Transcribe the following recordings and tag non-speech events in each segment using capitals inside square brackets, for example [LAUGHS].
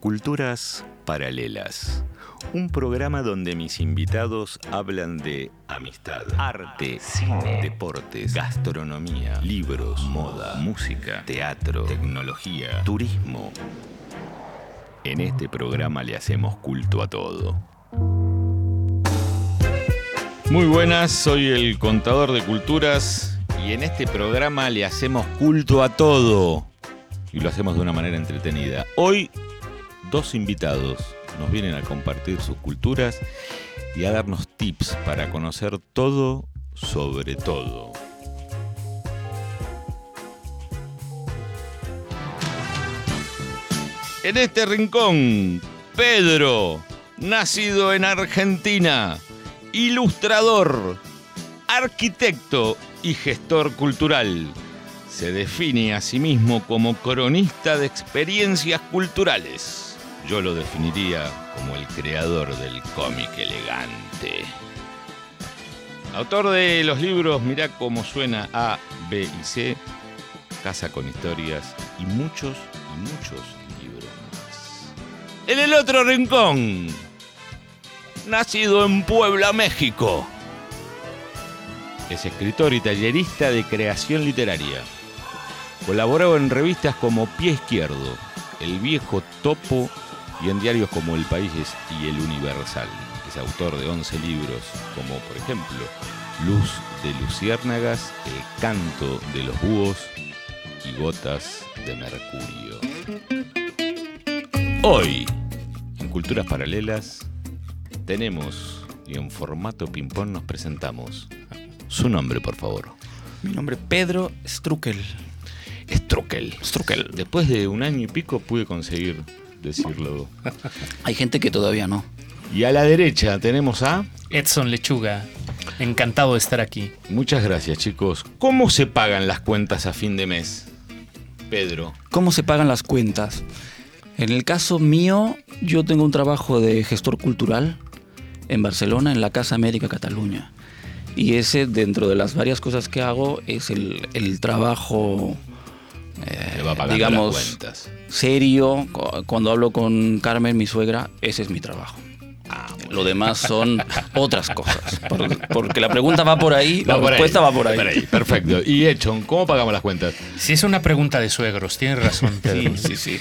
Culturas Paralelas. Un programa donde mis invitados hablan de amistad, arte, cine, deportes, gastronomía, libros, moda, música, teatro, tecnología, turismo. En este programa le hacemos culto a todo. Muy buenas, soy el contador de culturas y en este programa le hacemos culto a todo y lo hacemos de una manera entretenida. Hoy dos invitados nos vienen a compartir sus culturas y a darnos tips para conocer todo sobre todo. En este rincón, Pedro, nacido en Argentina, ilustrador, arquitecto y gestor cultural. Se define a sí mismo como cronista de experiencias culturales. Yo lo definiría como el creador del cómic elegante. Autor de los libros Mirá cómo suena A, B y C, Casa con historias y muchos y muchos libros más. En el otro rincón, nacido en Puebla, México. Es escritor y tallerista de creación literaria. Colaboró en revistas como Pie Izquierdo, El Viejo Topo y en diarios como El País y El Universal. Es autor de 11 libros, como por ejemplo Luz de Luciérnagas, El Canto de los Búhos y Gotas de Mercurio. Hoy, en Culturas Paralelas, tenemos y en formato ping-pong nos presentamos. Su nombre, por favor. Mi nombre es Pedro Struckel. Struckel. Struckel. Después de un año y pico pude conseguir decirlo. Hay gente que todavía no. Y a la derecha tenemos a... Edson Lechuga, encantado de estar aquí. Muchas gracias chicos. ¿Cómo se pagan las cuentas a fin de mes? Pedro. ¿Cómo se pagan las cuentas? En el caso mío, yo tengo un trabajo de gestor cultural en Barcelona, en la Casa América Cataluña. Y ese, dentro de las varias cosas que hago, es el, el trabajo, eh, Le va pagando digamos, las cuentas. serio. Cu- Cuando hablo con Carmen, mi suegra, ese es mi trabajo. Ah, Lo demás son [LAUGHS] otras cosas. Por- porque la pregunta va por ahí, la por ahí, respuesta va por ahí. Perfecto. Y Echon, ¿cómo pagamos las cuentas? Si es una pregunta de suegros, tienes razón, [LAUGHS] Pedro. Sí, sí.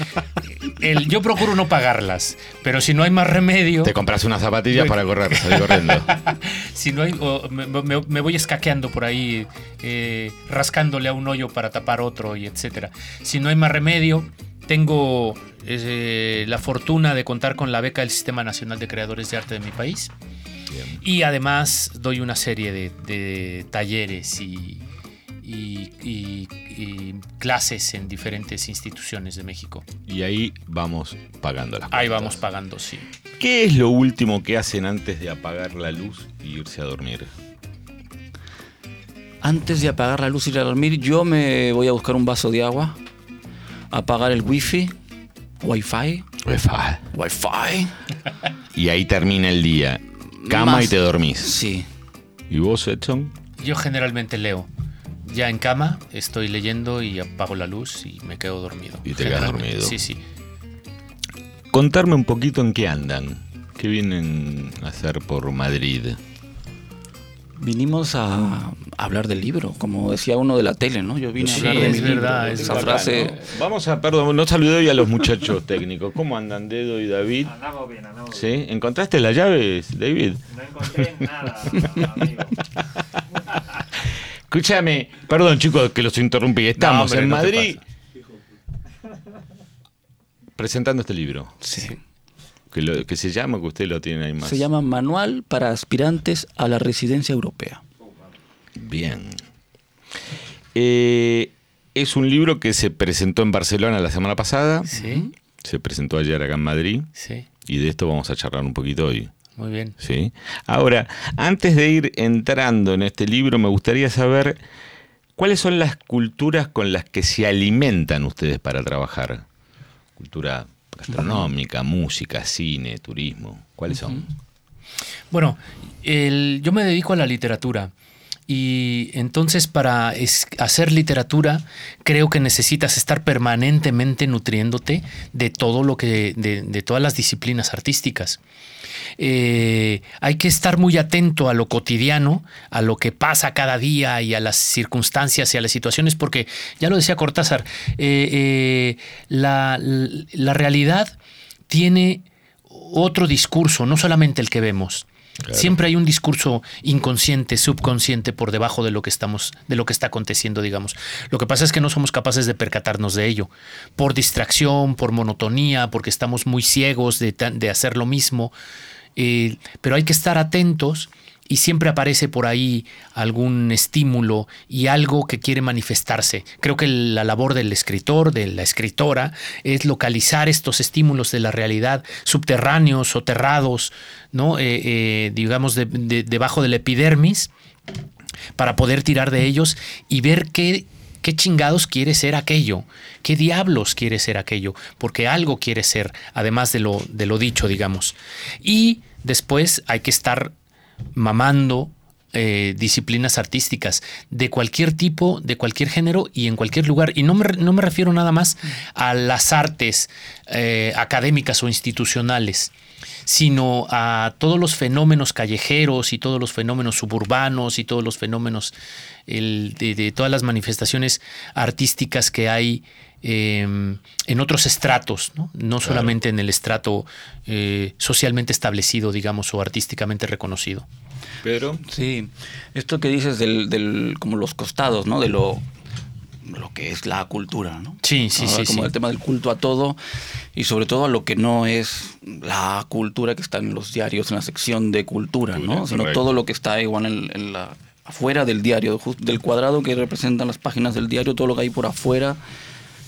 El- yo procuro no pagarlas, pero si no hay más remedio, Te compras unas zapatillas para correr, salir corriendo. [LAUGHS] si no hay, o me, me- me voy escaqueando por ahí, eh, rascándole a un hoyo para tapar otro y etcétera. Si no hay más remedio, tengo eh, la fortuna de contar con la beca del Sistema Nacional de Creadores de Arte de mi país. Bien. Y además doy una serie de, de talleres y, y- y- y clases en diferentes instituciones de México. Y ahí vamos pagando las cuentas. Ahí vamos pagando, sí. ¿Qué es lo último que hacen antes de apagar la luz y irse a dormir? Antes de apagar la luz y ir a dormir, yo me voy a buscar un vaso de agua, apagar el wifi, wifi, wifi. Y ahí termina el día. Cama Más- y te dormís. Sí. ¿Y vos, Edson? Yo generalmente leo. Ya en cama estoy leyendo y apago la luz y me quedo dormido. Y te quedas dormido. Sí, sí. Contarme un poquito en qué andan. ¿Qué vienen a hacer por Madrid? Vinimos a hablar del libro, como decía uno de la tele, ¿no? Yo vine Sí, a hablar de es mi verdad, libro. es Esa frase. Vamos a, perdón, no saludé hoy a los muchachos [LAUGHS] técnicos. ¿Cómo andan, Dedo y David? Andamos bien, andamos ¿Sí? bien. ¿Encontraste las llaves, David? No encontré nada, amigo. [LAUGHS] Escúchame, perdón chicos que los interrumpí. Estamos hombre, en no Madrid presentando este libro. Sí. Que, lo- que se llama, que usted lo tiene ahí más. Se llama Manual para aspirantes a la residencia europea. Bien. Eh, es un libro que se presentó en Barcelona la semana pasada. Sí, Se presentó ayer acá en Madrid. sí. Y de esto vamos a charlar un poquito hoy. Muy bien. ¿sí? Ahora, antes de ir entrando en este libro, me gustaría saber cuáles son las culturas con las que se alimentan ustedes para trabajar. Cultura gastronómica, música, cine, turismo. ¿Cuáles son? Bueno, el- yo me dedico a la literatura Y entonces para hacer literatura creo que necesitas estar permanentemente nutriéndote de todo lo que, de, de todas las disciplinas artísticas. Eh, hay que estar muy atento a lo cotidiano, a lo que pasa cada día y a las circunstancias y a las situaciones, porque ya lo decía Cortázar, eh, eh, la, la realidad tiene otro discurso, no solamente el que vemos. Siempre hay un discurso inconsciente, subconsciente por debajo de lo que estamos, de lo que está aconteciendo, digamos. Lo que pasa es que no somos capaces de percatarnos de ello, por distracción, por monotonía, porque estamos muy ciegos de, de hacer lo mismo. Eh, pero hay que estar atentos y siempre aparece por ahí algún estímulo y algo que quiere manifestarse. Creo que la labor del escritor, de la escritora, es localizar estos estímulos de la realidad subterráneos, soterrados, ¿no? Eh, eh, digamos, de- de- debajo de la epidermis, para poder tirar de ellos y ver qué, qué chingados quiere ser aquello, qué diablos quiere ser aquello, porque algo quiere ser, además de lo, de lo dicho, digamos. Y después hay que estar mamando eh, disciplinas artísticas de cualquier tipo, de cualquier género y en cualquier lugar. Y no me, no me refiero nada más a las artes eh, académicas o institucionales, sino a todos los fenómenos callejeros y todos los fenómenos suburbanos y todos los fenómenos de todas las manifestaciones artísticas que hay eh, en otros estratos, no, No solamente en el estrato eh, socialmente establecido, digamos, o artísticamente reconocido. Pero Sí, esto que dices del, del como los costados, ¿no? De lo, lo que es la cultura, ¿no? Sí, sí, Ahora, sí, Como sí. el tema del culto a todo y sobre todo a lo que no es la cultura que está en los diarios, en la sección de cultura, ¿no? Sino correcto. todo lo que está igual en, en la afuera del diario, del cuadrado que representan las páginas del diario, todo lo que hay por afuera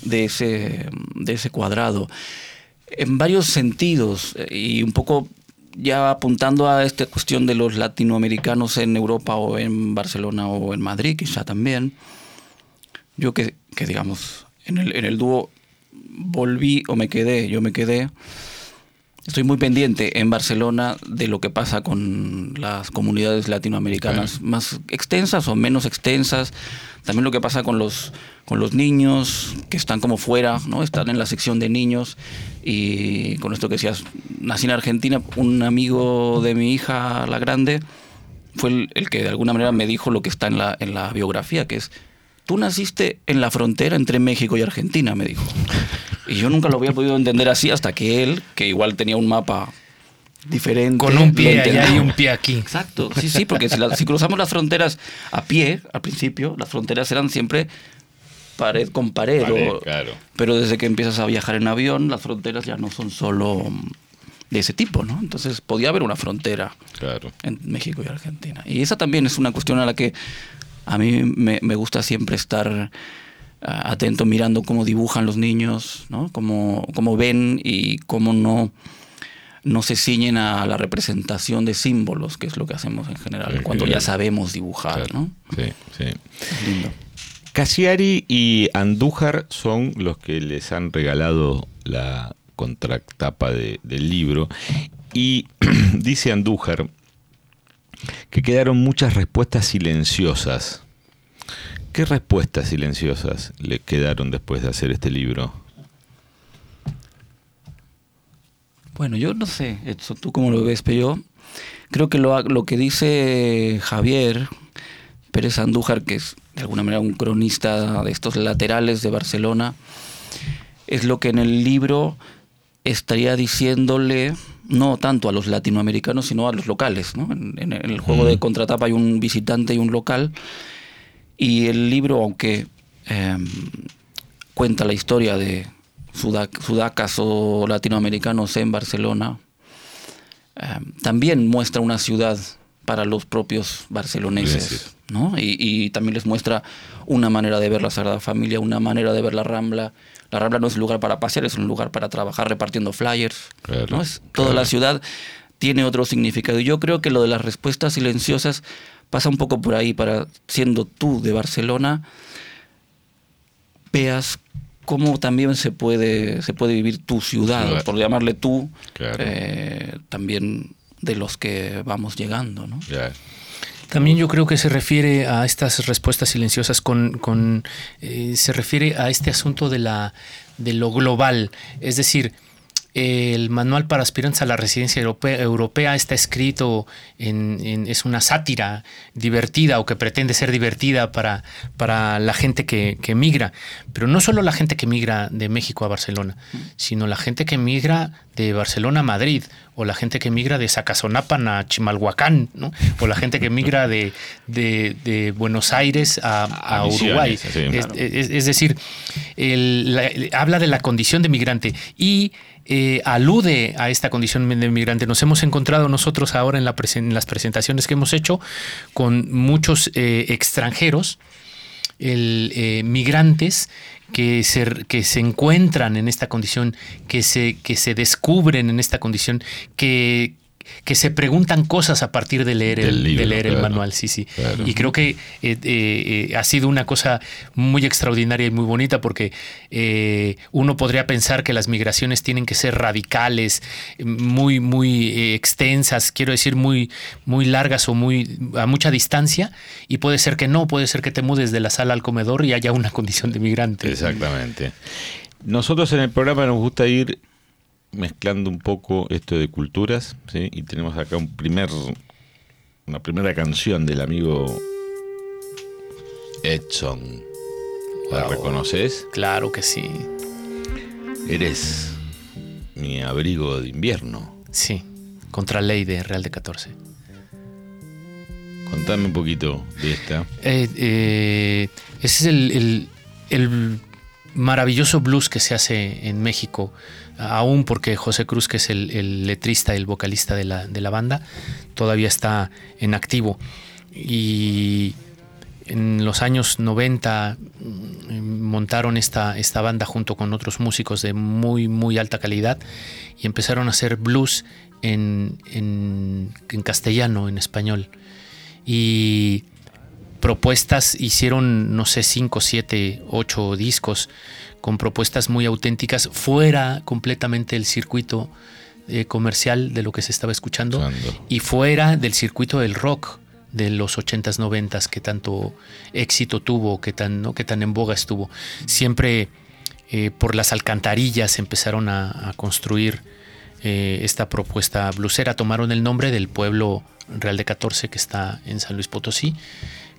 de ese, de ese cuadrado. En varios sentidos, eh, y un poco ya apuntando a esta cuestión de los latinoamericanos en Europa o en Barcelona o en Madrid, quizá también, yo que, que digamos, en el, en el dúo volví o me quedé, yo me quedé, estoy muy pendiente en Barcelona de lo que pasa con las comunidades latinoamericanas, más extensas o menos extensas, también lo que pasa con los, con los niños que están como fuera, ¿no? están en la sección de niños y con esto que decías, nací en Argentina, un amigo de mi hija, la grande, fue el, el que de alguna manera me dijo lo que está en la, en la biografía, que es, tú naciste en la frontera entre México y Argentina, me dijo. Y yo nunca lo había podido entender así hasta que él, que igual tenía un mapa diferente. Con un pie allá y un pie aquí. Exacto, sí, sí, porque si, la- si cruzamos las fronteras a pie, al principio, las fronteras eran siempre pared con pared. Pared, o- claro. Pero desde que empiezas a viajar en avión, las fronteras ya no son solo de ese tipo, ¿no? Entonces podía haber una frontera claro. en México y Argentina. Y esa también es una cuestión a la que a mí me, me gusta siempre estar atento mirando cómo dibujan los niños, ¿no? Cómo, cómo ven y cómo no, no se ciñen a la representación de símbolos, que es lo que hacemos en general, Sí, cuando sí. ya sabemos dibujar, claro. ¿no? Sí, sí. Es lindo. Casiari y Andújar son los que les han regalado la contratapa de- del libro. Y [CLEARS THROAT] dice Andújar que quedaron muchas respuestas silenciosas. ¿Qué respuestas silenciosas le quedaron después de hacer este libro? Bueno, yo no sé, tú cómo lo ves, pero yo creo que lo, lo que dice Javier Pérez Andújar, que es de alguna manera un cronista de estos laterales de Barcelona, es lo que en el libro estaría diciéndole no tanto a los latinoamericanos, sino a los locales. ¿no? En, en el juego de contratapa hay un visitante y un local, y el libro, aunque em, cuenta la historia de sudac- sudacas o latinoamericanos en Barcelona, eh, también muestra una ciudad para los propios barceloneses, Barceloneses. ¿no? Y, y también les muestra una manera de ver la Sagrada Familia, una manera de ver la Rambla. La Rambla no es un lugar para pasear, es un lugar para trabajar repartiendo flyers. Claro, ¿no? Es, toda claro. la ciudad tiene otro significado. Y yo creo que lo de las respuestas silenciosas pasa un poco por ahí, para siendo tú de Barcelona, veas cómo también se puede, se puede vivir tu ciudad, por llamarle tú, Claro. eh, también de los que vamos llegando, ¿no? También yo creo que se refiere a estas respuestas silenciosas con, con eh, se refiere a este asunto de la de lo global, es decir, el manual para aspirantes a la residencia europea, europea está escrito en, en- es una sátira divertida o que pretende ser divertida para, para la gente que, que migra, pero no solo la gente que migra de México a Barcelona, sino la gente que migra de Barcelona a Madrid o la gente que migra de Zacazonapan a Chimalhuacán, ¿no? o la gente que migra de, de- de Buenos Aires a, A a Misiones, Uruguay. sí. Es- es, es decir, el- la- el- habla de la condición de migrante y eh, alude a esta condición de migrante. Nos hemos encontrado nosotros ahora en, las presentaciones que hemos hecho con muchos eh, extranjeros, eh, migrantes que se, que se encuentran en esta condición, que se, que se descubren en esta condición, que, que se preguntan cosas a partir de leer, el, libro, de leer el manual. Sí, sí. Claro. Y creo que eh, eh, ha sido una cosa muy extraordinaria y muy bonita porque eh, uno podría pensar que las migraciones tienen que ser radicales, muy, muy extensas, quiero decir, muy, muy largas o muy a mucha distancia, y puede ser que no, puede ser que te mudes de la sala al comedor y haya una condición de migrante. Exactamente. Nosotros en el programa nos gusta ir mezclando un poco esto de culturas, ¿sí? Y tenemos acá un primer, una primera canción del amigo Edson. ¿La Wow. reconoces? Claro que sí, Eres mi abrigo de invierno. sí, contra ley de Real de 14. Contame un poquito de esta. Eh, eh, ese es el, el- el maravilloso blues que se hace en México, aún porque José Cruz, que es el, el letrista y el vocalista de la, banda, todavía está en activo. Y en los años 90 mm, montaron esta, esta banda junto con otros músicos de muy, muy alta calidad y empezaron a hacer blues en, en- en castellano, en español. Y propuestas, hicieron, no sé, cinco, siete, ocho discos con propuestas muy auténticas, fuera completamente del circuito eh, comercial de lo que se estaba escuchando y fuera del circuito del rock de los 80s, 90s que tanto éxito tuvo, que tan, ¿no? que tan en boga estuvo. Siempre eh, por las alcantarillas empezaron a, a construir eh, esta propuesta blusera. Tomaron el nombre del pueblo Real de 14 que está en San Luis Potosí,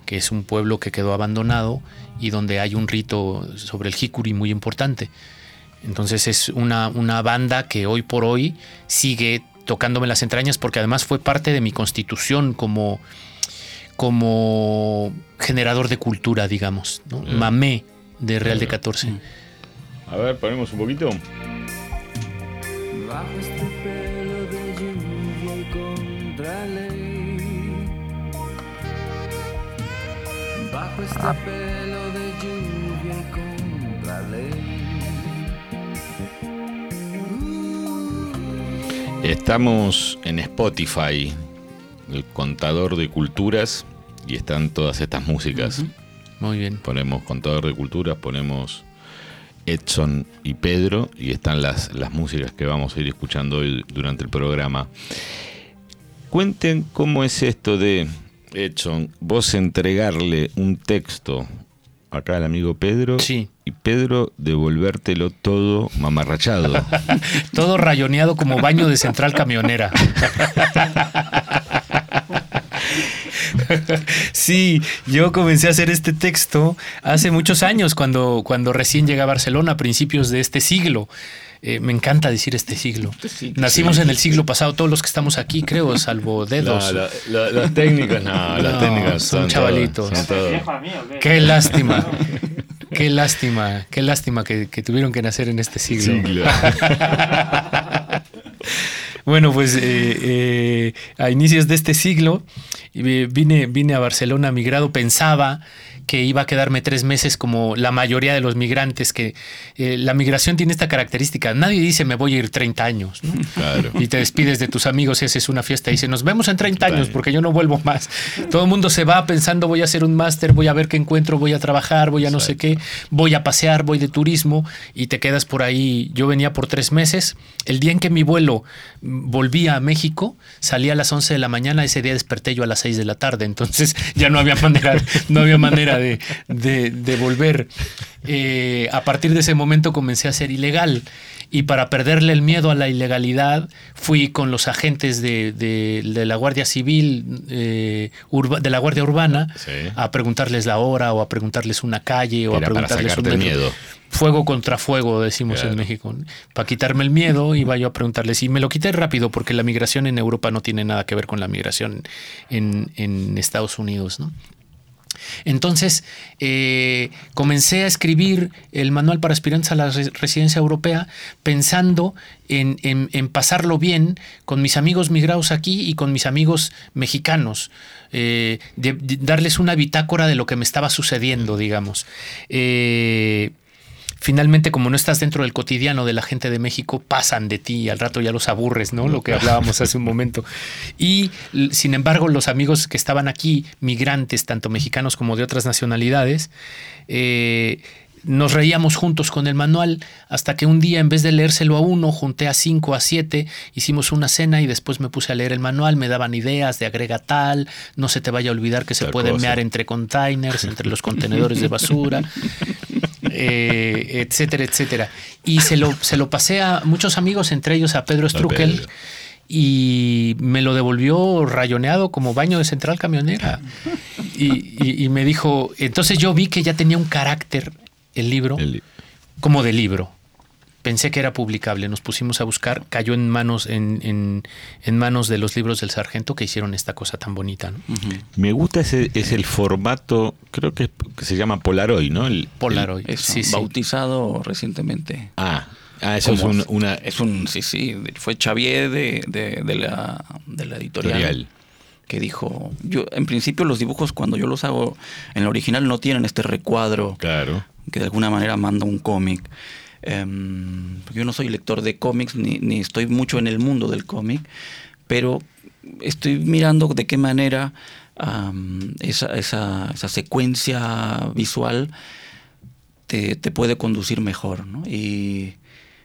que es un pueblo que quedó abandonado y donde hay un rito sobre el jicuri muy importante. Entonces es una, una banda que hoy por hoy sigue tocándome las entrañas porque además fue parte de mi constitución como, como generador de cultura, digamos. ¿no? Bien. Mamé de Real de Bien. 14. A ver, ponemos un poquito. Bajo este Este pelo de lluvia contra ley. Estamos en Spotify, el contador de culturas, y están todas estas músicas. Muy bien. Ponemos contador de culturas, ponemos Edson y Pedro, y están las, las músicas que vamos a ir escuchando hoy durante el programa. Cuenten cómo es esto de, Edson, vos entregarle un texto acá al amigo Pedro Sí. y Pedro devolvértelo todo mamarrachado. [LAUGHS] Todo rayoneado como baño de central camionera. Sí, yo comencé a hacer este texto hace muchos años, cuando, cuando recién llegué a Barcelona, a principios de este siglo. Eh, me encanta decir este siglo. Nacimos en el siglo pasado, todos los que estamos aquí, creo, salvo [LAUGHS] dedos. los técnicos no, los No, técnicos son son chavalitos. todos- son todos- ¿Viejo a mí o qué? Lástima. [LAUGHS] Qué lástima, qué lástima que, que tuvieron que nacer en este siglo. Siglo. [LAUGHS] Bueno, pues eh, eh, a inicios de este siglo vine, vine a Barcelona migrado, pensaba que iba a quedarme tres meses como la mayoría de los migrantes, que eh, la migración tiene esta característica. Nadie dice me voy a ir 30 años, ¿no? [LAUGHS] Claro. Y te despides de tus amigos y haces una fiesta y dices, nos vemos en 30 años porque yo no vuelvo más. Todo el mundo se va pensando, voy a hacer un máster, voy a ver qué encuentro, voy a trabajar, voy a no sé qué, voy a pasear, voy de turismo y te quedas por ahí. Yo venía por tres meses. El día en que mi vuelo volvía a México, salía a las 11 de la mañana, ese día desperté yo a las 6 de la tarde, entonces [LAUGHS] ya no había manera, no había manera de, de- de volver. Eh, a partir de ese momento comencé a ser ilegal y para perderle el miedo a la ilegalidad fui con los agentes de, de- de la Guardia Civil, eh, urba- de la Guardia Urbana, Sí. a preguntarles la hora o a preguntarles una calle o Era a preguntarles un miedo. Fuego contra fuego, decimos Claro. en México. Para quitarme el miedo, iba yo a preguntarles. Y me lo quité rápido porque la migración en Europa no tiene nada que ver con la migración en, en Estados Unidos. ¿no? Entonces, eh, comencé a escribir el manual para aspirantes a la res- residencia europea pensando en, en- pasarlo bien con mis amigos migrados aquí y con mis amigos mexicanos, eh, de- de darles una bitácora de lo que me estaba sucediendo, digamos. Eh, Finalmente, como no estás dentro del cotidiano de la gente de México, pasan de ti y al rato ya los aburres, ¿no? Lo que hablábamos hace un momento. Y sin embargo, los amigos que estaban aquí, migrantes, tanto mexicanos como de otras nacionalidades, eh, nos reíamos juntos con el manual hasta que un día, en vez de leérselo a uno, junté a cinco, a siete, hicimos una cena y después me puse a leer el manual, me daban ideas de agrega tal, no se te vaya a olvidar que se puede mear entre containers, entre los [LAUGHS] contenedores de basura, eh, etcétera, etcétera. Y se lo, se lo pasé a muchos amigos, entre ellos a Pedro Struckel. Pedro. Y me lo devolvió rayoneado como baño de central camionera. Y, y- y me dijo, entonces yo vi que ya tenía un carácter el libro El- como de libro. Pensé que era publicable, nos pusimos a buscar, cayó en manos, en, en- en manos de los libros del sargento que hicieron esta cosa tan bonita. ¿no? Me gusta ese es el formato, creo que, es- que se llama Polaroid, ¿no? El- Polaroid. Es sí, sí. bautizado recientemente. ah, ah, eso es un- una Es un, sí, sí, fue Xavier de, de- de la, de la editorial, editorial. que dijo, yo en principio los dibujos cuando yo los hago en el original no tienen este recuadro Claro. que de alguna manera manda un cómic. Em, porque yo no soy lector de cómics ni, ni estoy mucho en el mundo del cómic, pero estoy mirando de qué manera esa, esa, esa secuencia visual te, te puede conducir mejor. ¿no? Y,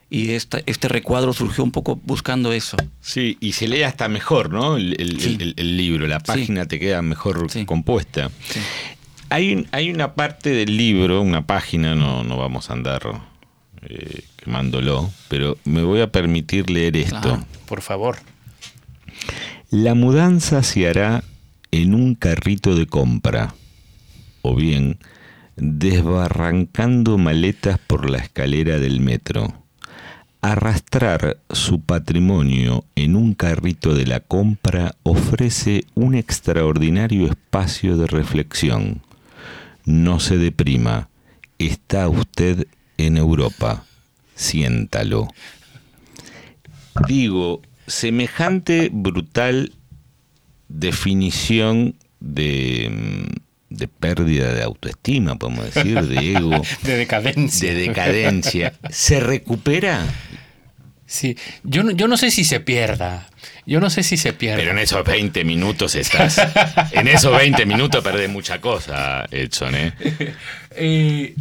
y esta, este recuadro surgió un poco buscando eso. Sí, y se lee hasta mejor, ¿no? El, el- Sí. el- el libro, la página te queda mejor Sí. compuesta. Hay, hay una parte del libro, una página, no, no vamos a andar eh, quemándolo, pero me voy a permitir leer esto. Por favor. La mudanza se hará en un carrito de compra, o bien desbarrancando maletas por la escalera del metro. Arrastrar su patrimonio en un carrito de la compra ofrece un extraordinario espacio de reflexión. No se deprima, está usted en Europa, siéntalo. Digo, semejante brutal definición de, de pérdida de autoestima, podemos decir, de ego, [LAUGHS] De decadencia. de decadencia, ¿se recupera? Sí, yo no, yo no sé si se pierda. Yo no sé si se pierda. Pero en esos 20 minutos estás. En esos 20 minutos perdés mucha cosa, Edson, ¿eh? [LAUGHS] Eh,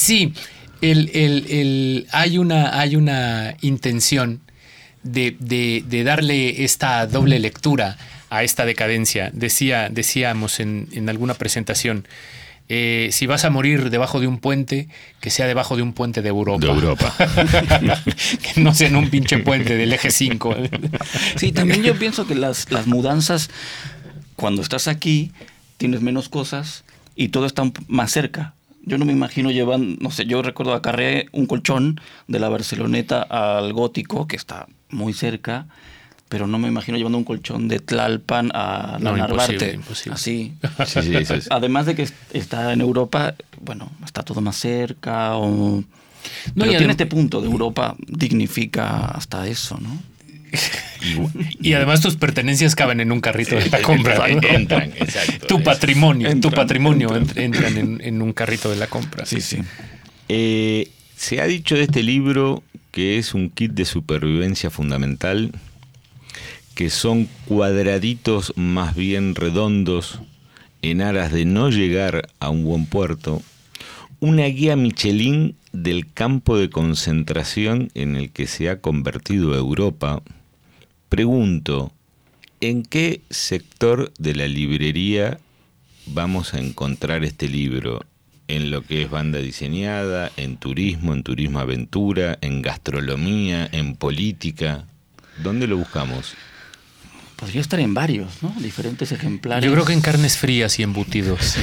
sí, el- el- el- hay, una, hay una intención de, de- de darle esta doble lectura a esta decadencia. Decía, decíamos en, en alguna presentación, eh, si vas a morir debajo de un puente, que sea debajo de un puente de Europa. De Europa. [LAUGHS] que no sea en un pinche puente del eje 5. Sí, también yo pienso que las, las mudanzas, cuando estás aquí, tienes menos cosas y todo está más cerca. Yo no me imagino llevando, no sé, yo recuerdo acarreé un colchón de la Barceloneta al Gótico, que está muy cerca, pero no me imagino llevando un colchón de Tlalpan a la No, Narvarte. imposible, imposible. Así. Sí, sí. Además de que est- está en Europa, bueno, está todo más cerca o... No, pero y tiene este punto de Europa, dignifica hasta eso, ¿no? Y además tus pertenencias caben en un carrito de la compra. ¿no? Entran, [LAUGHS] exacto. Tu patrimonio, tu Entran, patrimonio entran. ent- entran en, en un carrito de la compra. Sí, sí. Eh, se ha dicho de este libro que es un kit de supervivencia fundamental, que son cuadraditos más bien redondos en aras de no llegar a un buen puerto, una guía Michelin del campo de concentración en el que se ha convertido Europa. Pregunto, ¿en qué sector de la librería vamos a encontrar este libro? En lo que es banda diseñada, en turismo, en turismo aventura, en gastronomía, en política. ¿Dónde lo buscamos? Podría estar en varios, ¿no? Diferentes ejemplares. Yo creo que en carnes frías y embutidos. Sí.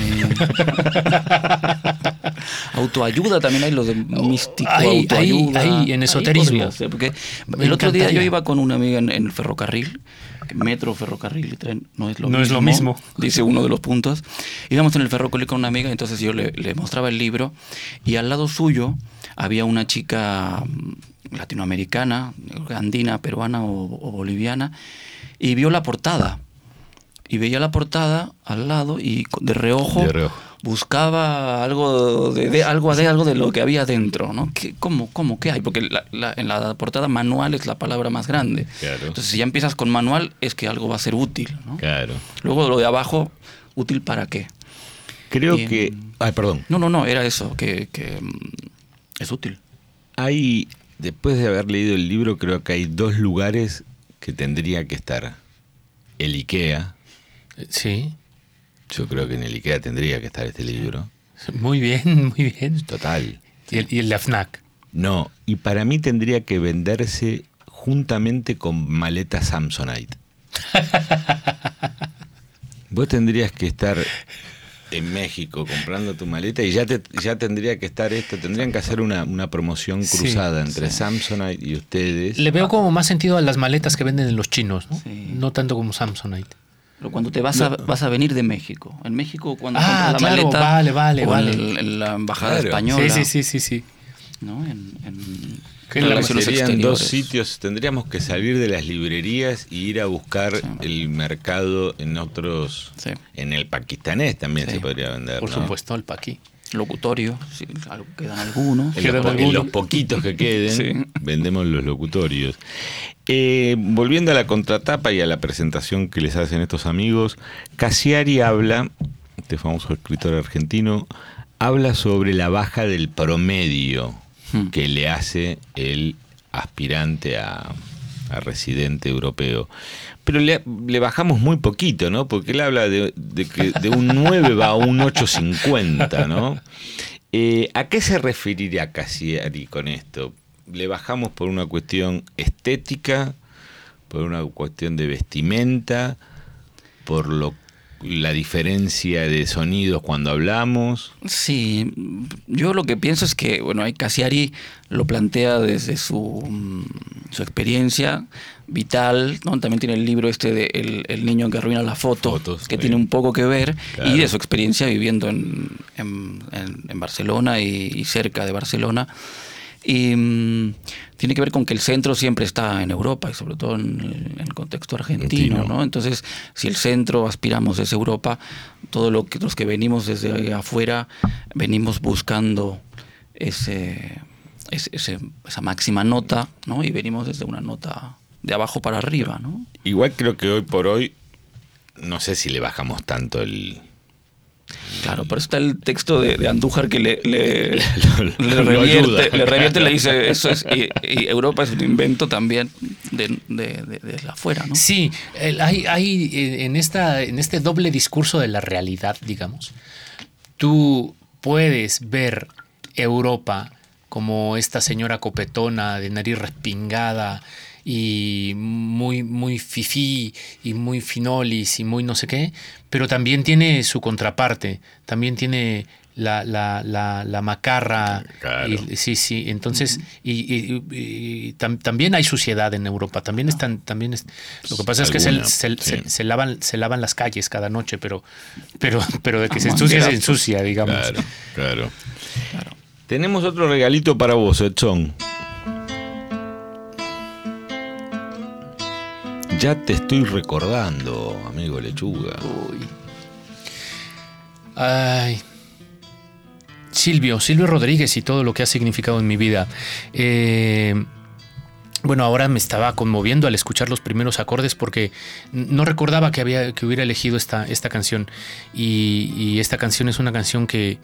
autoayuda también hay los de místico, hay- autoayuda. hay- hay en Ahí esoterismo. ser, porque Me el otro día yo iba con una amiga en, en el ferrocarril, metro, ferrocarril y tren, no es lo No mismo. es lo mismo. Dice uno de los puntos. Íbamos en el ferrocarril con una amiga, entonces yo le, le mostraba el libro y al lado suyo había una chica mm, latinoamericana, andina, peruana o, o boliviana, y vio la portada. Y veía la portada al lado y de reojo, De reojo. buscaba algo de, de- algo de algo de lo que había dentro, ¿no? ¿Qué, cómo, cómo, qué hay? Porque la- la- en la portada manual es la palabra más grande. Claro. Entonces, si ya empiezas con manual, es que algo va a ser útil, ¿no? Claro. Luego lo de abajo, ¿útil para qué? Creo que... Ay, perdón. No, no, no, era eso, que, que, mm, es útil. Hay, después de haber leído el libro, creo que hay dos lugares que tendría que estar. El IKEA. Sí. Yo creo que en el IKEA tendría que estar este libro. Muy bien, [LAUGHS] muy bien. Total. Y el, y el FNAC. No, y para mí tendría que venderse juntamente con maleta Samsonite. [LAUGHS] Vos tendrías que estar en México comprando tu maleta y ya te, ya tendría que estar esto, tendrían que hacer una, una promoción Sí, cruzada entre Samsonite y ustedes. Le veo como más sentido a las maletas que venden en los chinos, ¿no? Sí. No tanto como Samsonite. Pero cuando te vas a, vas a venir de México. En México, cuando Ah, compras la claro, maleta. vale, vale, o vale. En, la embajada Claro. española. Sí, sí, sí, sí, sí. ¿no? En, en Que relaciones serían dos sitios, tendríamos que salir de las librerías y ir a buscar Sí. el mercado en otros, Sí. en el pakistanés también Sí. se podría vender. Por ¿no? supuesto, el paqui. Locutorio, quedan algunos. En Quedan los, po- en algunos. los poquitos que queden, Sí. vendemos los locutorios. Eh, volviendo a la contratapa y a la presentación que les hacen estos amigos, Cassiari habla, este famoso escritor argentino, habla sobre la baja del promedio Hmm. que le hace el aspirante a, residente europeo. Pero le, bajamos muy poquito, ¿no? Porque él habla de, que de un 9 va a un 850, ¿no? Eh, ¿A qué se referiría Cassiari con esto? ¿Le bajamos por una cuestión estética, por una cuestión de vestimenta, por lo, la diferencia de sonidos cuando hablamos? Sí, yo lo que pienso es que, bueno, ahí Cassiari lo plantea desde su, mm, su experiencia vital, ¿no? También tiene el libro este de El, el niño que arruina la foto, Fotos, que tiene un poco que ver, Claro. y de su experiencia viviendo en, en- en- en Barcelona y, y cerca de Barcelona. Y mm, tiene que ver con que el centro siempre está en Europa y sobre todo en el, en el contexto argentino. ¿no? Entonces, si el centro aspiramos es Europa, todo lo que los que venimos desde afuera venimos buscando ese- ese- esa máxima nota, ¿no? Y venimos desde una nota de abajo para arriba, ¿no? Igual creo que hoy por hoy, no sé si le bajamos tanto el... Claro, pero está el texto de, de Andújar que le, [LAUGHS] revierte, le revierte y le dice, eso es, y, y Europa es un invento también de, de, de- de afuera, ¿no? Sí, hay, hay eh, en, esta, en este doble discurso de la realidad, digamos, tú puedes ver Europa como esta señora copetona de nariz respingada y muy, muy fifí y muy finolis y muy no sé qué, pero también tiene su contraparte, también tiene la, la, la, la macarra. Claro. y- sí, sí, entonces, y, y- y tam- también hay suciedad en Europa, también están, también es, lo que pasa es que se, Alguna, se- sí. se- se lavan, se lavan las calles cada noche, pero, pero, pero de que se Ah, ensucia, se ensucia, digamos. Claro, claro. Claro. Tenemos otro regalito para vos, Edson. Ya te estoy recordando, amigo Lechuga. Uy. Ay. Silvio, Silvio Rodríguez y todo lo que ha significado en mi vida. Eh, bueno, ahora me estaba conmoviendo al escuchar los primeros acordes porque no recordaba que, había, que hubiera elegido esta, esta canción. Y, y esta canción es una canción que,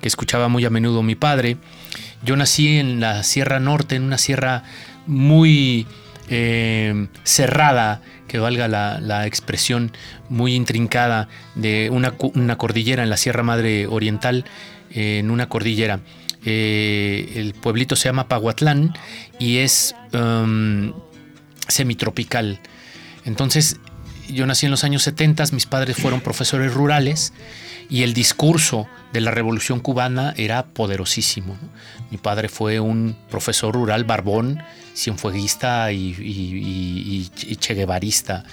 que escuchaba muy a menudo mi padre. Yo nací en la Sierra Norte, en una sierra muy eh, cerrada, que valga la, la expresión, muy intrincada, de una, una cordillera en la Sierra Madre Oriental, eh, en una cordillera. Eh, el pueblito se llama Paguatlán y es um, semitropical. Entonces, yo nací en los años 70, mis padres fueron profesores rurales y el discurso de la revolución cubana era poderosísimo. ¿no? Mi padre fue un profesor rural barbón, cienfueguista y, y, y- y cheguevarista.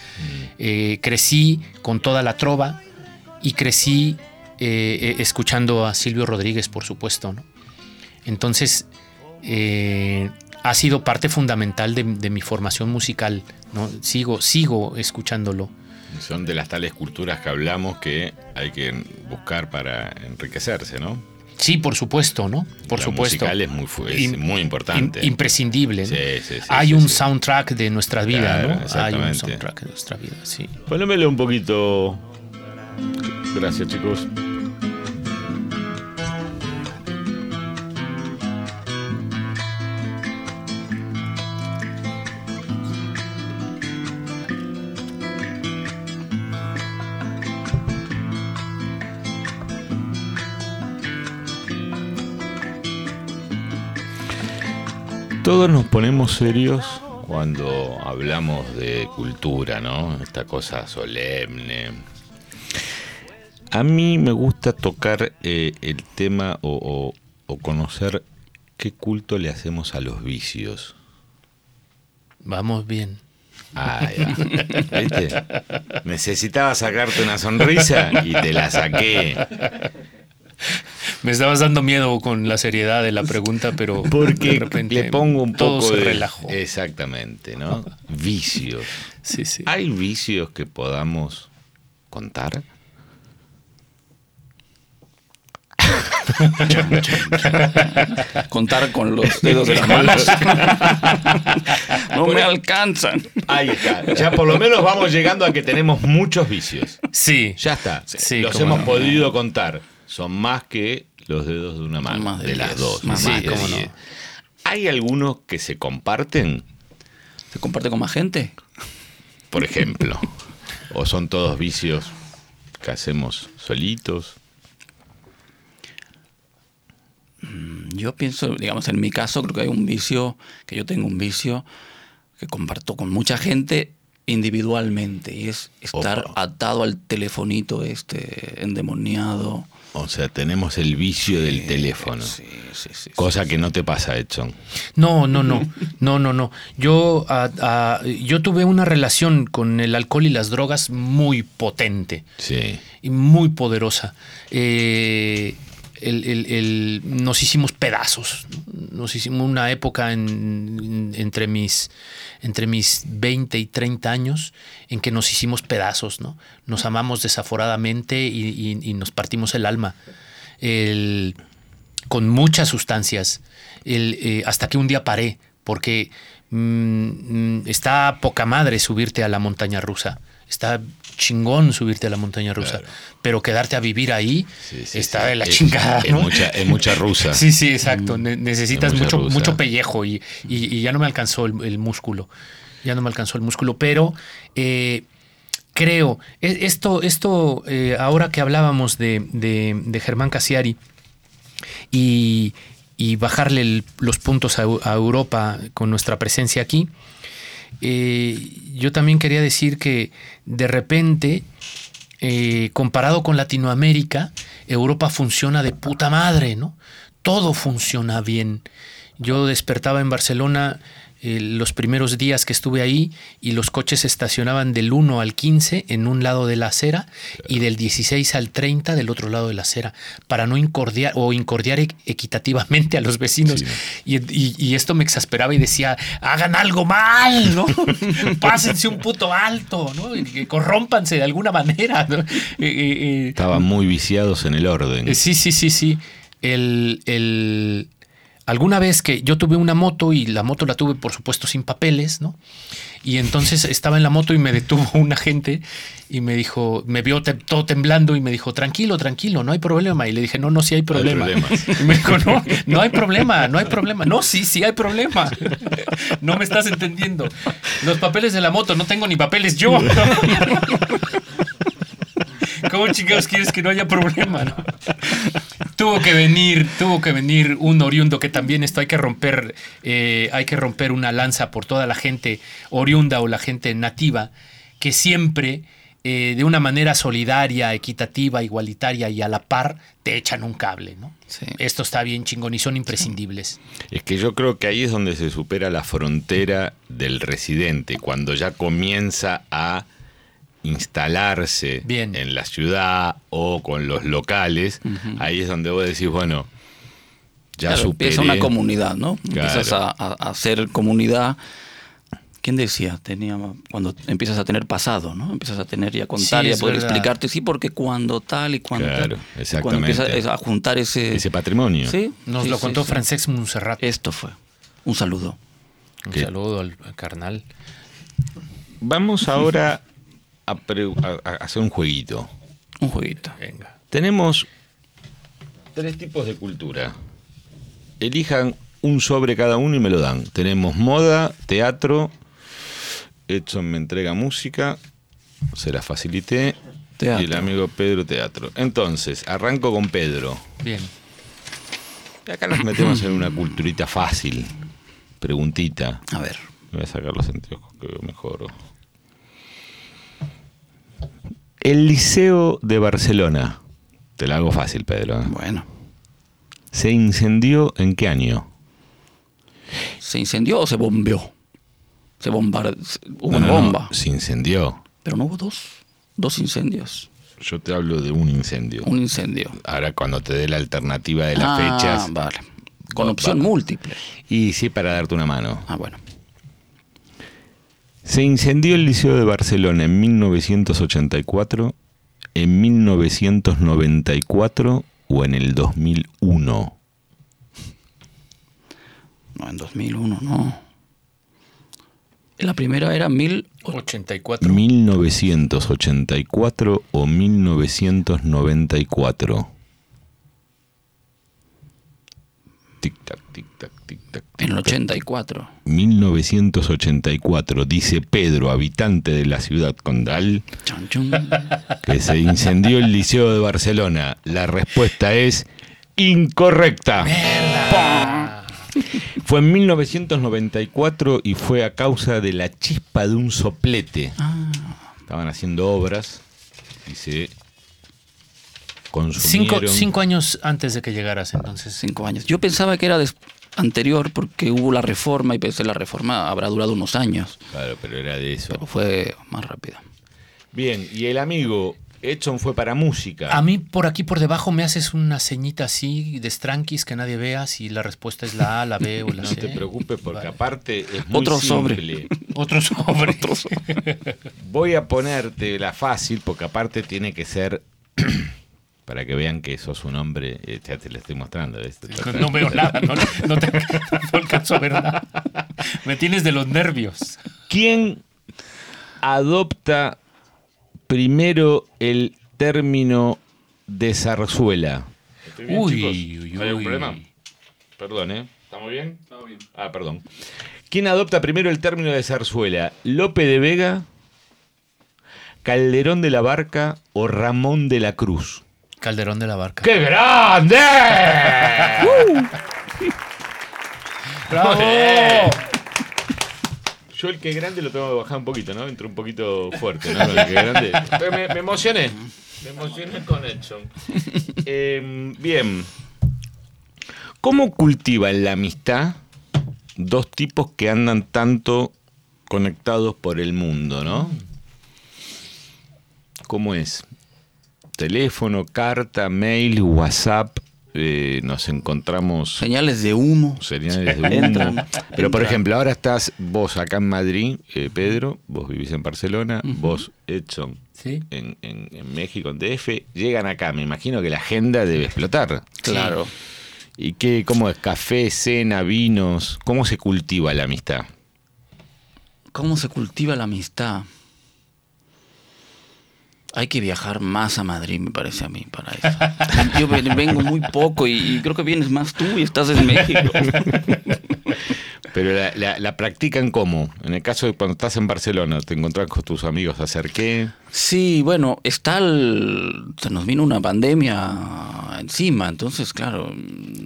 Eh, crecí con toda la trova y crecí eh, eh, escuchando a Silvio Rodríguez, por supuesto. ¿no? Entonces, eh, ha sido parte fundamental de, de mi formación musical. ¿no? Sigo, sigo escuchándolo. Son de las tales culturas que hablamos que hay que buscar para enriquecerse, ¿no? Sí, por supuesto, ¿no? Por La supuesto. musical es muy, es muy importante. Im- imprescindible. ¿no? Sí, sí, sí, Hay sí, un sí. soundtrack de nuestra vida, Claro, ¿no? Hay un soundtrack de nuestra vida, sí. Ponémele un poquito. Gracias, chicos. Serios cuando hablamos de cultura, ¿no? Esta cosa solemne. A mí me gusta tocar eh, el tema o, o- o conocer qué culto le hacemos a los vicios. Vamos bien. Ah, ya. [LAUGHS] ¿Viste? Necesitaba sacarte una sonrisa y te la saqué. Me estabas dando miedo con la seriedad de la pregunta, pero de Porque repente le pongo un todo poco se de relajó. Exactamente, ¿no? Vicios. Sí, sí. ¿Hay vicios que podamos contar? Contar con los dedos de las manos. no me alcanzan. Ahí está. Ya por lo menos vamos llegando a que tenemos muchos vicios. Sí. Ya está. Sí, Los hemos no. podido contar. Son más que los dedos de una mano. Más de de las dos. más Más de de diez. diez. ¿Hay algunos que se comparten? ¿Se comparte con más gente? Por ejemplo. ¿O son todos vicios que hacemos solitos? Yo pienso, digamos, en mi caso, creo que hay un vicio, que yo tengo un vicio que comparto con mucha gente individualmente, y es estar Opa. atado al telefonito este endemoniado. O sea, tenemos el vicio del teléfono. Sí, sí, sí. Cosa que no te pasa, Edson. No, no, no, no, no, no. Yo, yo tuve una relación con el alcohol y las drogas muy potente Sí. y muy poderosa. Eh, nos hicimos pedazos. ¿no? Nos hicimos una época en- en- entre, mis, entre mis 20 y 30 años en que nos hicimos pedazos. ¿no? Nos amamos desaforadamente y, nos partimos el alma. Con muchas sustancias. Eh, hasta que un día paré, porque mm, mm, está poca madre subirte a la montaña rusa. Está chingón subirte a la montaña rusa. Claro. Pero quedarte a vivir ahí Sí, sí, está sí. de la Es- chingada. Es, ¿no? mucha, es mucha rusa. [LAUGHS] Sí, sí, exacto. Ne- necesitas mucho, rusa. mucho pellejo y, y- y ya no me alcanzó el, el músculo. Ya no me alcanzó el músculo, pero eh, creo, e- esto, esto eh, ahora que hablábamos de, de- de Germán Casiari y, y bajarle el- los puntos a Europa con nuestra presencia aquí, eh, yo también quería decir que de repente, eh, comparado con Latinoamérica, Europa funciona de puta madre, ¿no? Todo funciona bien. Yo despertaba en Barcelona eh, los primeros días que estuve ahí y los coches se estacionaban del 1 al 15 en un lado de la acera y del 16 al 30 del otro lado de la acera para no incordiar o incordiar equitativamente a los vecinos. Sí. Y, y- y esto me exasperaba y decía, hagan algo mal, ¿no? [LAUGHS] Pásense un puto alto, ¿no? Y que corrómpanse de alguna manera, ¿no? Eh, eh, Estaban muy viciados en el orden. Sí, sí, sí, sí. El, el- Alguna vez que yo tuve una moto y la moto la tuve, por supuesto, sin papeles, ¿no? Y entonces estaba en la moto y me detuvo un agente y me dijo, me vio te- todo temblando y me dijo, tranquilo, tranquilo, no hay problema. Y le dije, no, no, sí hay problema. [LAUGHS] Y me dijo, no, no hay problema, no hay problema. No, sí, sí hay problema. [LAUGHS] No me estás entendiendo. Los papeles de la moto, no tengo ni papeles yo. [LAUGHS] ¿Cómo chingados quieres que no haya problema? no? Tuvo que venir, tuvo que venir un oriundo que también esto hay que romper, eh, hay que romper una lanza por toda la gente oriunda o la gente nativa que siempre eh, de una manera solidaria, equitativa, igualitaria y a la par te echan un cable, ¿no? Sí. Esto está bien chingón y son imprescindibles. Es que yo creo que ahí es donde se supera la frontera del residente, cuando ya comienza a instalarse Bien. en la ciudad o con los locales, ahí es donde vos decís, bueno, ya Claro, superé. empieza una comunidad, ¿no? Claro. Empiezas a, a- a hacer comunidad. ¿Quién decía? Tenía, cuando empiezas a tener pasado, ¿no? Empiezas a tener y a contar Sí, y a poder verdad. explicarte, sí, porque cuando tal y cuando Claro, tal. Cuando exactamente. empiezas a juntar ese... ese patrimonio. Sí, Nos sí, lo sí, contó sí. Francesc Monserrat. Esto fue. Un saludo. Un ¿Qué? saludo al al carnal. Vamos ahora a, pre- a- a hacer un jueguito. Un jueguito. Venga. Tenemos tres tipos de cultura. Elijan un sobre cada uno y me lo dan. Tenemos moda, teatro. Edson me entrega música. Se la facilité. Teatro. Y el amigo Pedro teatro. Entonces, arranco con Pedro. Bien. Y acá nos metemos en una culturita fácil. Preguntita. A ver. Me voy a sacar los anteojos que veo mejor. El Liceo de Barcelona. Te la hago fácil, Pedro. ¿eh? Bueno. ¿Se incendió en qué año? ¿Se incendió o se bombeó? Se bombardeó. Hubo No, una no, no, bomba. se incendió. Pero no hubo dos. Dos incendios. Yo te hablo de un incendio. Un incendio. Ahora cuando te dé la alternativa de las ah, fechas. Vale. Con opción va. múltiple. Y sí, para darte una mano. Ah, bueno. Se incendió el Liceo de Barcelona en 1984, en 1994 o en el 2001. No, en 2001, no. La primera era mil... 84. 1984 o 1994. Tic En el tac. 84. 1984, dice Pedro, habitante de la ciudad condal, que se incendió el Liceo de Barcelona. La respuesta es incorrecta. Fue en 1994 y fue a causa de la chispa de un soplete. Ah, Estaban haciendo obras y se Cinco, consumieron. cinco años antes de que llegaras, entonces. cinco años. Yo pensaba que era des- anterior porque hubo la reforma y pensé la reforma habrá durado unos años. Claro, pero era de eso. Pero fue más rápida. Bien, y el amigo Edson fue para música. A mí por aquí por debajo me haces una ceñita así de stranquis que nadie vea si la respuesta es la A, la B o la no C. te preocupes porque Vale. aparte es muy Otro sobre. simple. [LAUGHS] Otro sobre. Voy a ponerte la fácil porque aparte tiene que ser para que vean que sos un hombre, eh, ya te lo estoy mostrando. esto. No veo nada, no, no, te, [LAUGHS] no alcanzo a ver nada. Me tienes de los nervios. ¿Quién adopta primero el término de zarzuela? Uy, uy, ¿Hay algún uy. problema? Perdón, ¿eh? ¿Estamos bien? Estamos bien. Ah, perdón. ¿Quién adopta primero el término de zarzuela? ¿Lope de Vega, Calderón de la Barca o Ramón de la Cruz? Calderón de la Barca. ¡Qué grande! [LAUGHS] ¡Bravo! Yo el que grande lo tengo que bajar un poquito, ¿no? Entró un poquito fuerte, ¿no? Con el que grande. Me, me emocioné. Me emocioné con Edson. Eh, bien. ¿Cómo cultivan la amistad dos tipos que andan tanto conectados por el mundo, ¿no? ¿Cómo es? Teléfono, carta, mail, WhatsApp. eh, nos encontramos Señales de humo. señales de [LAUGHS] humo. Pero por ejemplo, ahora estás vos acá en Madrid, eh, Pedro, vos vivís en Barcelona, vos, Edson, Sí. en, en- en México, en DF, llegan acá. Me imagino que la agenda debe explotar. Claro. ¿Y qué, cómo es? ¿Café, cena, vinos? ¿Cómo se cultiva la amistad? ¿Cómo se cultiva la amistad? Hay que viajar más a Madrid, me parece a mí, para eso. Yo ven- vengo muy poco y, y creo que vienes más tú y estás en México. [LAUGHS] Pero la, la- la practican cómo? En el caso de cuando estás en Barcelona, te encontrás con tus amigos, ¿hacer qué? Sí, bueno, está el- se nos vino una pandemia encima, entonces, claro,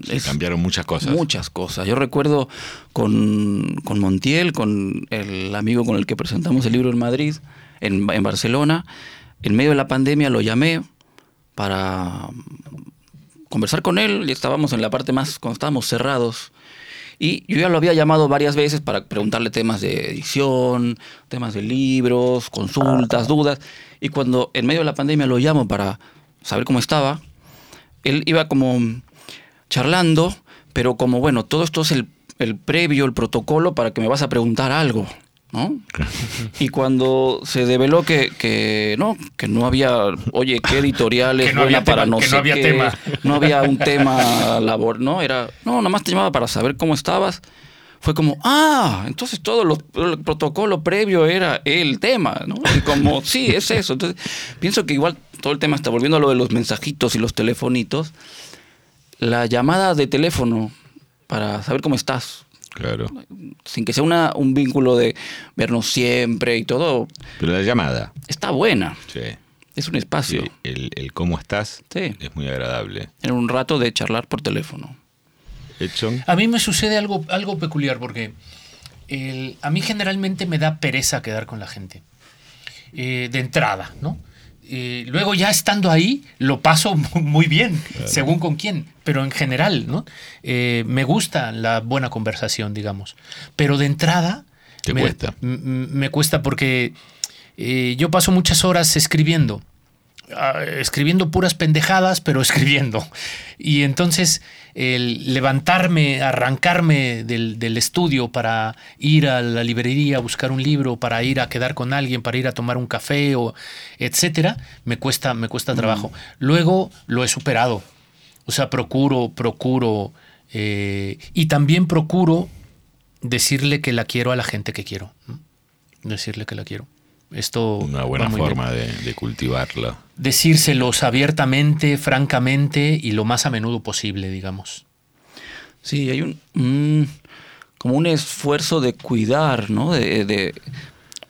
Sí, es cambiaron muchas cosas. muchas cosas. Yo recuerdo con, con Montiel, con el amigo con el que presentamos el libro en Madrid, en, en Barcelona, en medio de la pandemia lo llamé para conversar con él y estábamos en la parte más, cuando estábamos cerrados. Y yo ya lo había llamado varias veces para preguntarle temas de edición, temas de libros, consultas, dudas. Y cuando en medio de la pandemia lo llamo para saber cómo estaba, él iba como charlando, pero como, bueno, todo esto es el, el previo, el protocolo para que me vas a preguntar algo, ¿no? [LAUGHS] Y cuando se develó que, que no, que no había, oye, ¿qué editorial es [LAUGHS] Que no buena había para tema, no que no había qué? tema. No había un [LAUGHS] tema labor, ¿no? Era, no, nada más te llamaba para saber cómo estabas. Fue como, ah, entonces todo lo- el protocolo previo era el tema, ¿no? Y como, sí, es eso. Entonces, pienso que igual todo el tema está volviendo a lo de los mensajitos y los telefonitos. La llamada de teléfono para saber cómo estás, Claro. sin que sea una, un vínculo de vernos siempre y todo, Pero la llamada, está buena. sí. Es un Sí, espacio. el, el cómo estás Sí. es muy agradable. En un rato de charlar por teléfono. Edson, A mí me sucede algo, algo peculiar porque el- a mí generalmente me da pereza quedar con la gente. Eh, de entrada, ¿no? Eh, luego ya estando ahí, lo paso [LAUGHS] mu- muy bien, según con quién, pero en general, ¿no? Eh, me gusta la buena conversación, digamos. Pero de entrada... Te me, cuesta. Me cuesta porque eh, yo paso muchas horas escribiendo escribiendo puras pendejadas, pero [LAUGHS] escribiendo. Y entonces el levantarme, arrancarme del, del estudio para ir a la librería a buscar un libro, para ir a quedar con alguien, para ir a tomar un café, o etcétera, me cuesta, me cuesta trabajo. Luego lo he superado. O sea, procuro, procuro. eh, y también procuro decirle que la quiero a la gente que quiero. Decirle que la quiero. Esto una va buena forma de, de cultivarla. decírselos abiertamente, francamente y lo más a menudo posible, digamos. Sí, hay un, un- como un esfuerzo de cuidar, ¿no? De, de-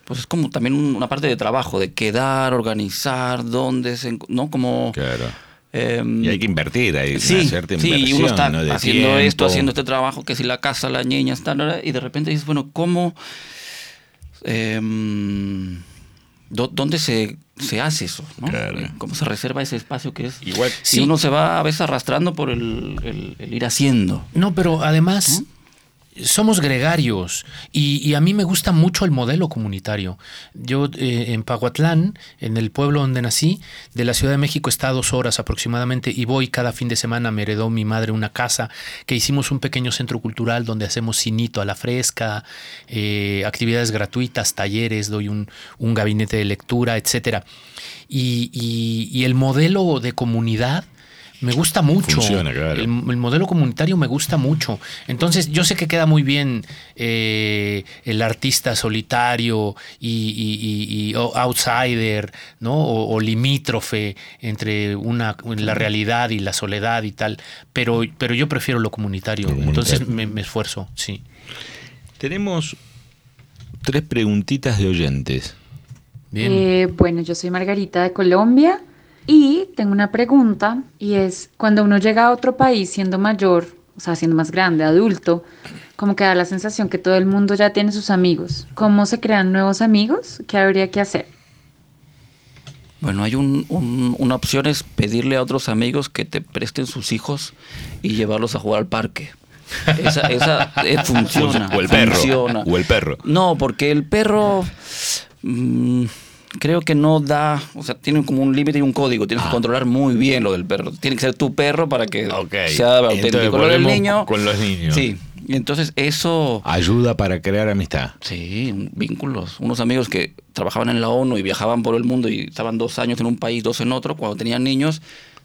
pues es como también un- una parte de trabajo, de quedar, organizar, dónde se, ¿no? Como Claro. em, Y hay que invertir, hay sí, una cierta sí, inversión, y uno está ¿no? De haciendo tiempo. esto, haciendo este trabajo, que si la casa, la ñeña, está, y de repente dices, bueno, ¿cómo, em, dónde se, se hace eso? ¿no? Claro. ¿Cómo se reserva ese espacio que es? Igual, Y uno se va a veces arrastrando por el, el- el ir haciendo. No, pero además somos gregarios y, a mí me gusta mucho el modelo comunitario. Yo eh, en Paguatlán, en el pueblo donde nací, de la Ciudad de México está a dos horas aproximadamente y voy cada fin de semana, me heredó mi madre una casa que hicimos un pequeño centro cultural donde hacemos cinito a la fresca, eh, actividades gratuitas, talleres, doy un, gabinete de lectura, y- y el modelo de comunidad me gusta mucho. Funciona, claro. El, el modelo comunitario me gusta mucho. Entonces, yo sé que queda muy bien eh, el artista solitario y, y- y- y- o outsider, ¿no? O, o limítrofe entre una, la realidad y la soledad y tal. Pero, pero yo prefiero lo comunitario. Lo comunitario. Entonces me, me esfuerzo, sí. tenemos tres preguntitas de oyentes. Bien. Eh, bueno, yo soy Margarita de Colombia y tengo una pregunta y es, cuando uno llega a otro país siendo mayor, o sea, siendo más grande, adulto, como que da la sensación que todo el mundo ya tiene sus amigos. ¿Cómo se crean nuevos amigos? ¿Qué habría que hacer? Bueno, hay un, un- una opción es pedirle a otros amigos que te presten sus hijos y llevarlos a jugar al parque. Esa, esa eh, [LAUGHS] funciona. O el perro. funciona. O el perro. No, porque el perro mm, creo que no da, o sea, tiene como un límite y un código. Tienes que controlar muy bien lo del perro. Tiene que ser tu perro para que sea auténtico. Lo del niño, con los niños. Sí. Y entonces eso, Ayuda para crear amistad. sí, vínculos. Unos amigos que trabajaban en la ONU y viajaban por el mundo y estaban dos años en un país, dos en otro, cuando tenían niños,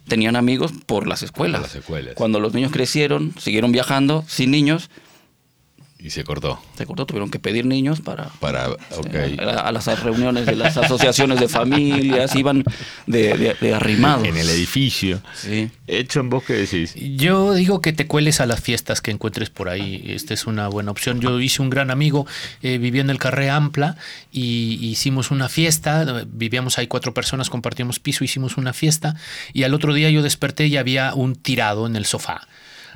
tenían amigos por las escuelas. Por las escuelas. Cuando los niños crecieron, siguieron viajando sin niños, Y se cortó. se cortó, tuvieron que pedir niños para, Para, ok. a, a las reuniones de las asociaciones de familias, iban de, de- de arrimados. En el edificio. Sí. Hecho en vos, ¿qué decís? Yo digo que te cueles a las fiestas que encuentres por ahí. Esta es una buena opción. Yo hice un gran amigo, eh, vivía en el Carré Ampla y hicimos una fiesta. Vivíamos ahí cuatro personas, compartíamos piso, hicimos una fiesta. Y al otro día yo desperté y había un tirado en el sofá.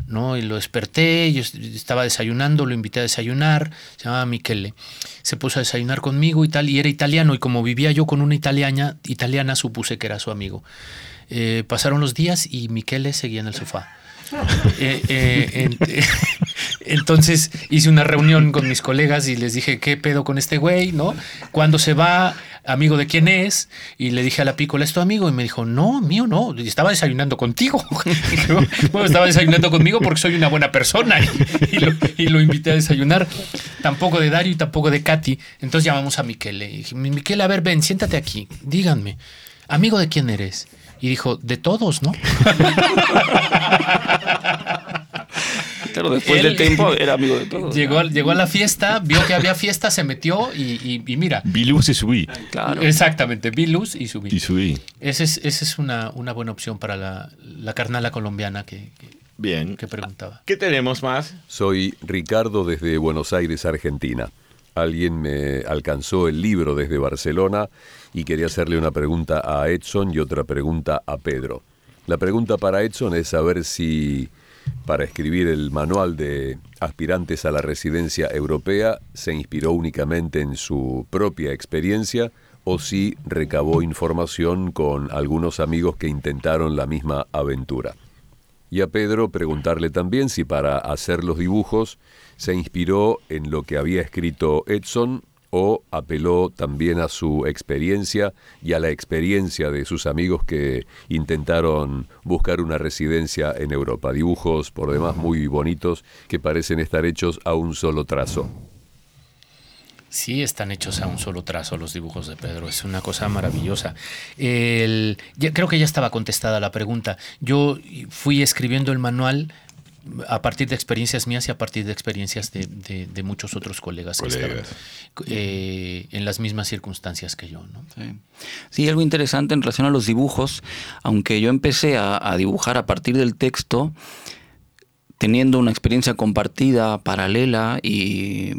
¿No? Y lo desperté, yo est- estaba desayunando, lo invité a desayunar, se llamaba Michele. Se puso a desayunar conmigo y tal, y era italiano, y como vivía yo con una italiana, italiana supuse que era su amigo. Eh, pasaron los días y Michele seguía en el sofá. [LAUGHS] Eh, en- eh, entonces hice una reunión con mis colegas y les dije, ¿qué pedo con este güey? ¿No? ¿Cuándo se va? ¿Amigo de quién es? Y le dije a la pícola, ¿es tu amigo? Y me dijo, no, mío no, estaba desayunando contigo. [LAUGHS] Bueno, estaba desayunando conmigo porque soy una buena persona [LAUGHS] y, lo, y lo invité a desayunar. Tampoco de Dario y tampoco de Katy. Entonces llamamos a Miquele. Y dije, Miquele, a ver, ven, siéntate aquí, díganme, ¿amigo de quién eres? Y dijo, de todos, ¿no? [LAUGHS] Claro, después Él- del tiempo [LAUGHS] era amigo de todos. Llegó, llegó a la fiesta, vio que había fiesta, se metió y, y- y mira. Vi luz y subí. Claro. Exactamente, vi luz y subí. Y subí. Esa es, esa es una, una buena opción para la, la carnala colombiana que, que- Bien. que preguntaba. ¿Qué tenemos más? Soy Ricardo desde Buenos Aires, Argentina. Alguien me alcanzó el libro desde Barcelona y quería hacerle una pregunta a Edson y otra pregunta a Pedro. La pregunta para Edson es saber si para escribir el manual de aspirantes a la residencia europea se inspiró únicamente en su propia experiencia o si recabó información con algunos amigos que intentaron la misma aventura. Y a Pedro preguntarle también si para hacer los dibujos se inspiró en lo que había escrito Edson o apeló también a su experiencia y a la experiencia de sus amigos que intentaron buscar una residencia en Europa. Dibujos por demás muy bonitos que parecen estar hechos a un solo trazo. Sí, están hechos a un solo trazo los dibujos de Pedro. Es una cosa maravillosa. Creo que ya estaba contestada la pregunta. Yo fui escribiendo el manual a partir de experiencias mías y a partir de experiencias de, de- de muchos otros colegas, que estaban eh, en las mismas circunstancias que yo. ¿no? Sí. Sí, algo interesante en relación a los dibujos, aunque yo empecé a, a dibujar a partir del texto, teniendo una experiencia compartida, paralela y,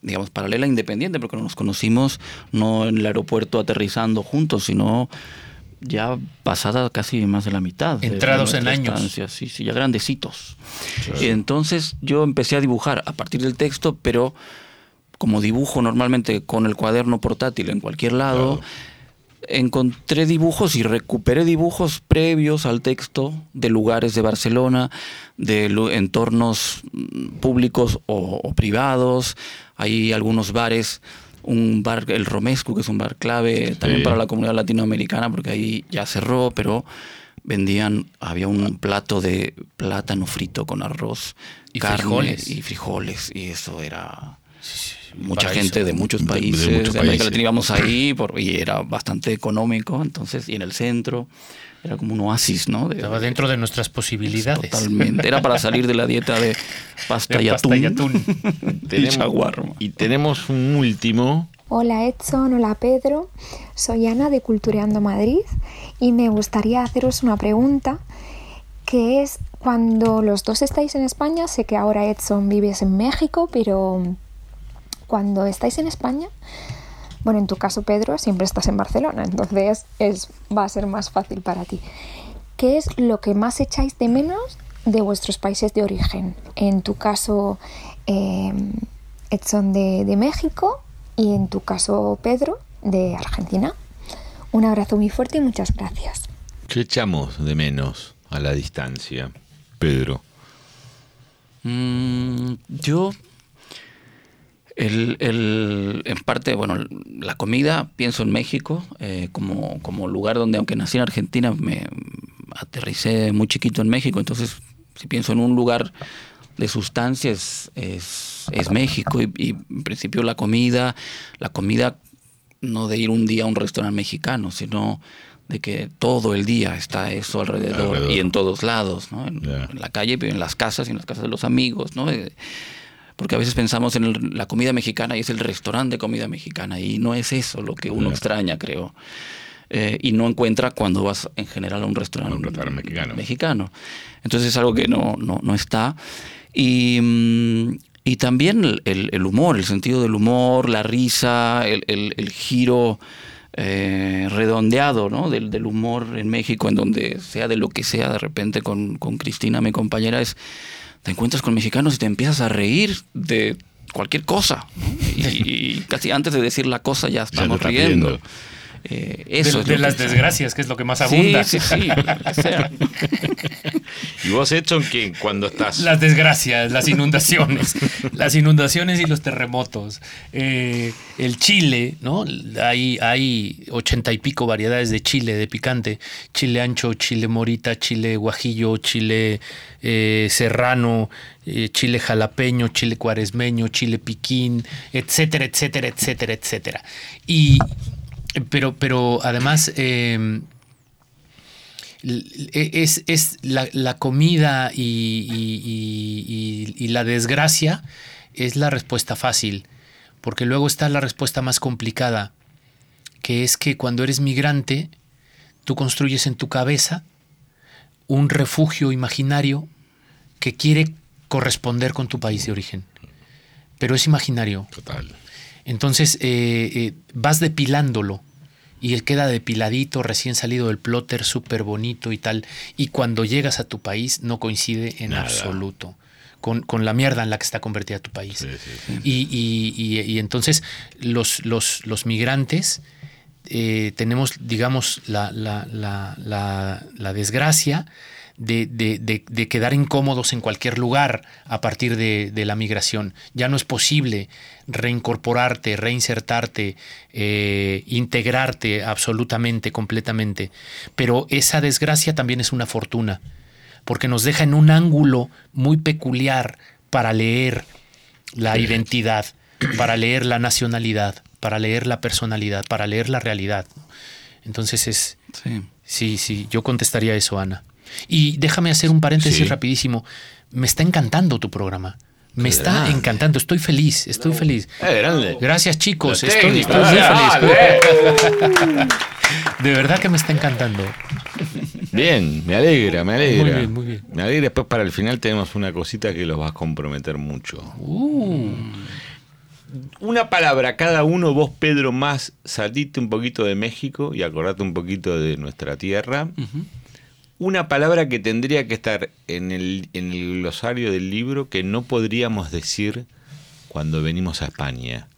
digamos, paralela independiente, porque nos conocimos no en el aeropuerto aterrizando juntos, sino ya pasada casi más de la mitad. Entrados en años. Sí, sí, ya grandecitos. Y entonces yo empecé a dibujar a partir del texto, pero como dibujo normalmente con el cuaderno portátil en cualquier lado, encontré dibujos y recuperé dibujos previos al texto de lugares de Barcelona, de entornos mm, públicos o, o privados. Hay algunos bares, un bar, el Romescu, que es un bar clave también Sí. para la comunidad latinoamericana, porque ahí ya cerró, pero vendían, había un plato de plátano frito con arroz, Y carne frijoles. y frijoles, y eso era mucha paraíso. gente de muchos De- de países, de, muchos América países. Latina íbamos ahí [CLEARS THROAT] por- y era bastante económico, entonces, y en el centro era como un oasis, ¿no? De- Estaba dentro de nuestras posibilidades. Totalmente. Era para salir de la dieta de pasta, De y, pasta atún. y atún. [LAUGHS] y shawarma. y tenemos un último. Hola Edson, hola Pedro, soy Ana de Cultureando Madrid y me gustaría haceros una pregunta que es cuando los dos estáis en España, sé que ahora Edson vives en México, pero cuando estáis en España, bueno, en tu caso Pedro, siempre estás en Barcelona, entonces es, va a ser más fácil para ti. ¿Qué es lo que más echáis de menos de vuestros países de origen? En tu caso, eh, Edson de, de México y en tu caso, Pedro de Argentina. Un abrazo muy fuerte y muchas gracias. ¿Qué echamos de menos a la distancia? Pedro. Mm, yo, el, el- en parte, bueno, la comida, pienso en México eh, como, como lugar donde, aunque nací en Argentina, me aterricé muy chiquito en México. Entonces, si pienso en un lugar de sustancia, es, es, México. Y, y, en principio la comida, la comida no de ir un día a un restaurante mexicano, sino de que todo el día está eso alrededor, Alrededor. y en todos lados, ¿no? En, la calle, en las casas y en las casas de los amigos, ¿no? Eh, Porque a veces pensamos en el- la comida mexicana y es el restaurante de comida mexicana y no es eso lo que uno extraña, creo. Eh, y no encuentra cuando vas en general a un restaurante, A un restaurante mexicano. mexicano. Entonces es algo que no, no, no está. Y, mm, y también el, humor, el sentido del humor, la risa, el, el- el giro eh, redondeado ¿no? del, del humor en México, en donde sea de lo que sea, de repente con, con Cristina, mi compañera, es te encuentras con mexicanos y te empiezas a reír de cualquier cosa. Y, y casi antes de decir la cosa ya estamos riendo. Eh, De, es las que- desgracias, que es lo que más Sí, abunda. sí, sí, sea. [LAUGHS] Y vos, Edson, que cuando estás... Las desgracias, las inundaciones, [LAUGHS] las inundaciones y los terremotos. Eh, el chile, ¿no? Hay, hay ochenta y pico variedades de chile, de picante. Chile ancho, chile morita, chile guajillo, chile eh, serrano, eh, chile jalapeño, chile cuaresmeño, chile piquín, etcétera, etcétera, etcétera, etcétera. Y, pero, pero además... eh, es, es la, la comida y- y- y la desgracia es la respuesta fácil, porque luego está la respuesta más complicada, que es que cuando eres migrante, tú construyes en tu cabeza un refugio imaginario que quiere corresponder con tu país de origen, pero es imaginario. Total. Entonces eh, eh, vas depilándolo y él queda depiladito, recién salido del plotter, súper bonito y tal. Y cuando llegas a tu país no coincide en Nada. absoluto con, con la mierda en la que está convertida tu país. Sí, sí, sí. Y, y- y- y entonces los, los, los migrantes eh, tenemos, digamos, la, la- la- la- la desgracia de, de- de- de quedar incómodos en cualquier lugar a partir de, de la migración. Ya no es posible reincorporarte, reinsertarte, eh, integrarte absolutamente, completamente. Pero esa desgracia también es una fortuna, porque nos deja en un ángulo muy peculiar para leer la identidad, para leer la nacionalidad, para leer la personalidad, para leer la realidad. Entonces es, Sí. sí, sí, yo contestaría eso, Ana. Y déjame hacer un paréntesis Sí. rapidísimo. Me está encantando tu programa. Me está grande. encantando, estoy feliz, estoy feliz. Eh, grande. Gracias chicos, estoy, estoy muy feliz. [LAUGHS] De verdad que me está encantando. Bien, me alegra, me alegra. Muy bien, muy bien. Me alegra. Después para el final tenemos una cosita que los va a comprometer mucho. Uh, Una palabra cada uno, vos Pedro más, salite un poquito de México y acordate un poquito de nuestra tierra. Una palabra que tendría que estar en el, en el glosario del libro que no podríamos decir cuando venimos a España.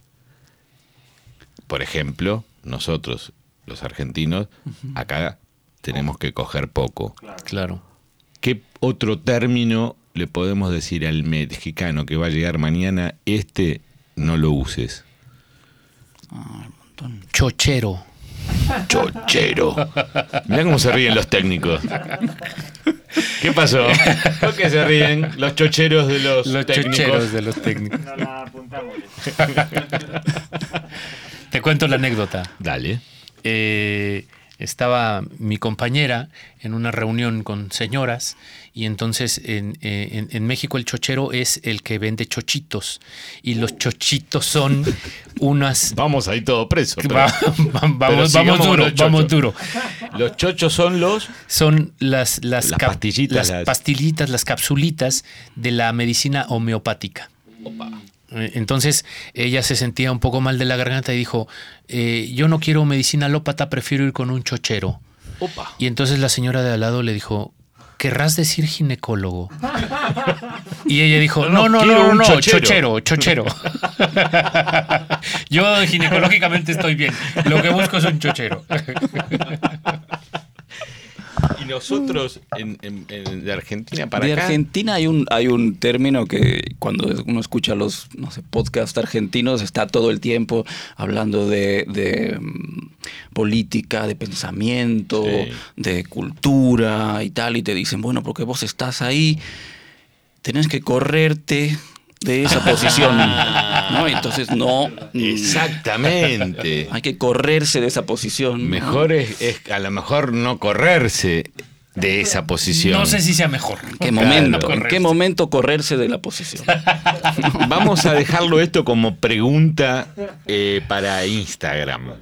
Por ejemplo, nosotros, los argentinos, acá tenemos que coger poco. claro. ¿Qué otro término le podemos decir al mexicano que va a llegar mañana? Este no lo uses. Chochero. Chochero. Mirá cómo se ríen los técnicos. ¿Qué pasó? ¿Por qué se ríen los chocheros de los, Los técnicos? chocheros de los técnicos. No la apuntamos. [LAUGHS] Te cuento la anécdota. Dale. eh, estaba mi compañera en una reunión con señoras y entonces en, eh, en- en México el chochero es el que vende chochitos y los chochitos son [LAUGHS] unas... Vamos ahí todo preso. pero- Va- [LAUGHS] va- vamos, vamos duro, vamos duro. Los chochos son los... Son las, las, pastillitas, las las- pastillitas, las capsulitas de la medicina homeopática. Eh, Entonces ella se sentía un poco mal de la garganta y dijo, eh, yo no quiero medicina alópata, prefiero ir con un chochero. Opa. Y entonces la señora de al lado le dijo, ¿querrás decir ginecólogo? [LAUGHS] Y ella dijo, no, No, no, no, no, un no, chochero". chochero, chochero. [LAUGHS] Yo ginecológicamente estoy bien. Lo que busco es un chochero. [LAUGHS] Y los otros en- en- en- de Argentina para de acá? Argentina hay un, hay un término que cuando uno escucha los no sé, podcasts argentinos está todo el tiempo hablando de, de, mm, política, de pensamiento, Sí. de cultura y tal, y te dicen, bueno, porque vos estás ahí, tenés que correrte de esa posición. [LAUGHS] ¿no? Entonces no, Exactamente. hay que correrse de esa posición. ¿no? Mejor es, es a lo mejor no correrse de esa posición. No sé si sea mejor. ¿En qué Claro. momento? ¿En Correrse. qué momento correrse de la posición? [LAUGHS] Vamos a dejarlo esto como pregunta eh, para Instagram.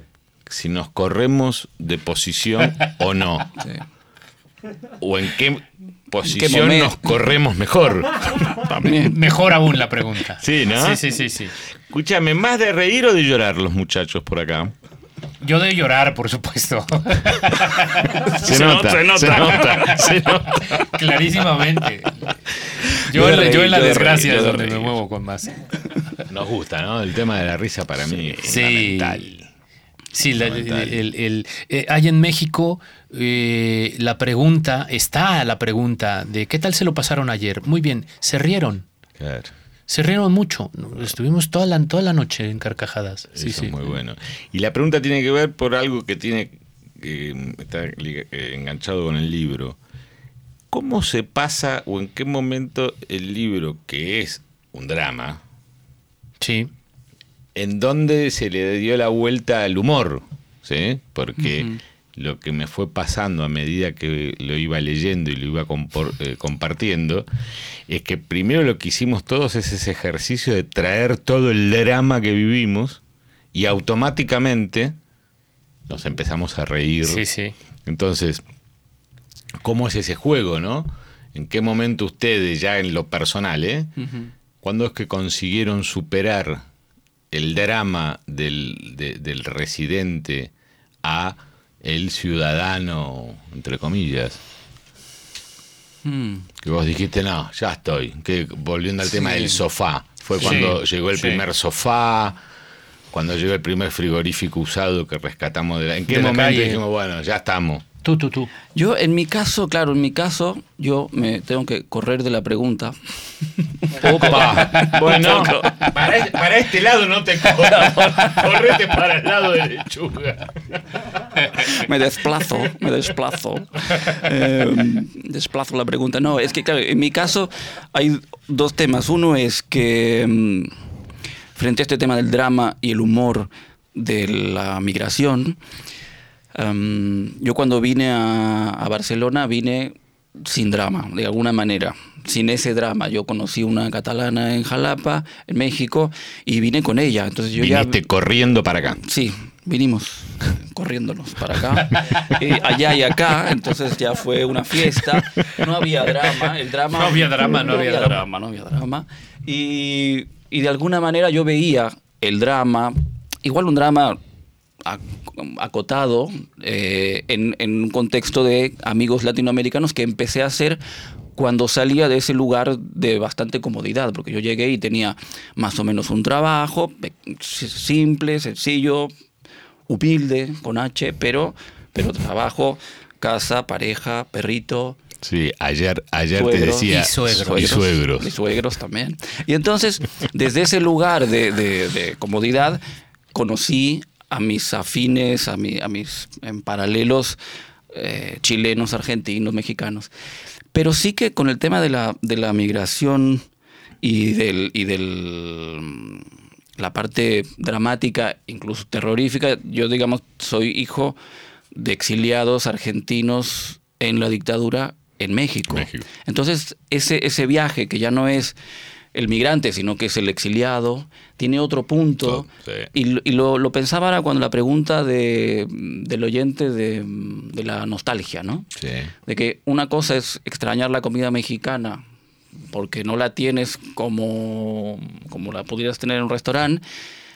Si nos corremos de posición o no. Sí. O en qué posición momento? nos corremos mejor. Mejor aún la pregunta. Sí, ¿no? Sí, sí, sí, sí. Escúchame, ¿más de reír o de llorar los muchachos por acá? Yo de llorar, por supuesto. Se, nota, se nota, se nota. [LAUGHS] Clarísimamente. Yo, en la- yo reír, en la yo de desgracia reír, es donde me muevo con más. Nos gusta, ¿no? El tema de la risa para mí es Sí. fundamental. Sí, la- Fundamental. el- el- eh, hay en México eh, la pregunta, está la pregunta de ¿qué tal se lo pasaron ayer? Muy bien, se rieron, Claro. se rieron mucho. Estuvimos toda la, toda la noche en carcajadas. Sí, Eso sí. es muy bueno. Y la pregunta tiene que ver por algo que tiene eh, está eh, enganchado con el libro. ¿Cómo se pasa o en qué momento el libro, que es un drama, Sí. en dónde se le dio la vuelta al humor? ¿Sí? Porque lo que me fue pasando a medida que lo iba leyendo y lo iba eh, compartiendo, es que primero lo que hicimos todos es ese ejercicio de traer todo el drama que vivimos y automáticamente nos empezamos a reír. Sí, sí. Entonces, ¿cómo es ese juego, no? ¿En qué momento ustedes, ya en lo personal, eh? ¿Cuándo es que consiguieron superar el drama del, de- del residente a el ciudadano, entre comillas? Mm. Que vos dijiste, no, ya estoy. Que volviendo al tema del sofá. Fue Sí, cuando llegó el sí. primer sofá, cuando llegó el primer frigorífico usado que rescatamos de la... ¿En qué De momento dijimos, bueno, ya estamos? Tú, tú, tú. Yo, en mi caso, claro, en mi caso, yo me tengo que correr de la pregunta. Opa, [LAUGHS] bueno, para, este- para este lado no te corras, [LAUGHS] correte para el lado de lechuga. me desplazo, me desplazo. Eh, desplazo la pregunta. No, es que, claro, en mi caso hay dos temas. Uno es que mm, frente a este tema del drama y el humor de la migración, em, yo cuando vine a, a Barcelona vine sin drama, de alguna manera, sin ese drama. Yo conocí una catalana en Jalapa, en México, y vine con ella. Entonces yo ya Viniste corriendo para acá. Sí, vinimos corriéndonos para acá, [LAUGHS] eh, allá y acá, entonces ya fue una fiesta, no había drama, el drama... No había drama, no había drama. no había drama. Y, y de alguna manera yo veía el drama, igual un drama acotado eh, en, en un contexto de amigos latinoamericanos que empecé a hacer cuando salía de ese lugar de bastante comodidad, porque yo llegué y tenía más o menos un trabajo simple, sencillo, humilde, con H, pero, pero trabajo, casa, pareja, perrito, Sí, ayer, ayer te decía. Y suegros. Y suegros. y suegros también. Y entonces, desde ese lugar de, de- de comodidad, conocí a mis afines, a, mi- a mis en paralelos eh, chilenos, argentinos, mexicanos. Pero sí que con el tema de la, de la migración y del, y del mm, la parte dramática, incluso terrorífica, yo digamos soy hijo de exiliados argentinos en la dictadura en México. México. Entonces, ese, ese viaje que ya no es el migrante, sino que es el exiliado, tiene otro punto. Oh, sí. Y, lo- y lo, lo pensaba ahora cuando la pregunta de, del oyente de, de la nostalgia, ¿no? Sí. De que una cosa es extrañar la comida mexicana porque no la tienes como, como la pudieras tener en un restaurante.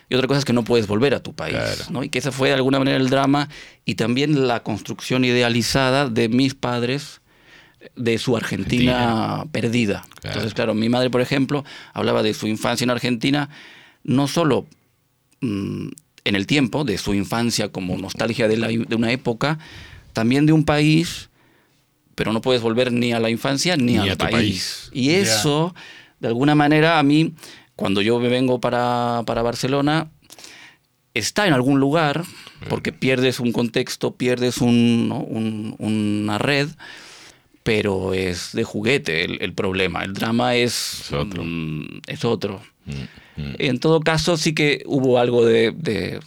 Y otra cosa es que no puedes volver a tu país. Claro. ¿no? Y que ese fue de alguna manera el drama y también la construcción idealizada de mis padres de su Argentina, perdida. Claro. Entonces, claro, mi madre, por ejemplo, hablaba de su infancia en Argentina, no solo mm, en el tiempo, de su infancia como nostalgia de, la- de una época, también de un país pero no puedes volver ni a la infancia ni, Ni al a país. país. Y eso, de alguna manera, a mí, cuando yo me vengo para, para Barcelona, está en algún lugar, porque pierdes un contexto, pierdes un, ¿no? un- una red, pero es de juguete el, el problema. El drama es, Es otro. mm, es otro. Mm, mm. En todo caso, sí que hubo algo de, de-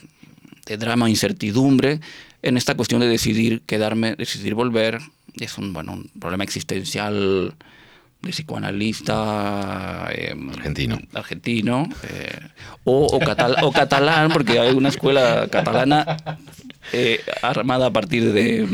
de drama, incertidumbre en esta cuestión de decidir quedarme, decidir volver. Es un, bueno, un problema existencial de psicoanalista eh, Argentino. argentino eh, o, o catal- o catalán, porque hay una escuela catalana eh, armada a partir de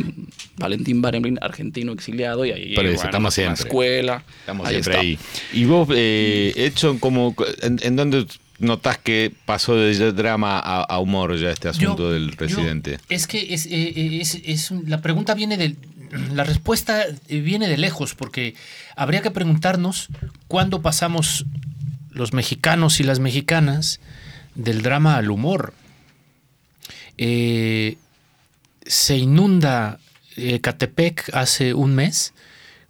Valentín Baremblin, argentino exiliado, y ahí Por eso, bueno, estamos una escuela. Estamos ahí siempre está. ahí. ¿Y vos, eh, Edson, cómo, en, en dónde notás que pasó de drama a, a humor ya este asunto Yo- del yo- presidente? es que es, es- es la pregunta viene del. La respuesta viene de lejos, porque habría que preguntarnos cuándo pasamos los mexicanos y las mexicanas del drama al humor. Eh, se inunda eh, Catepec hace un mes.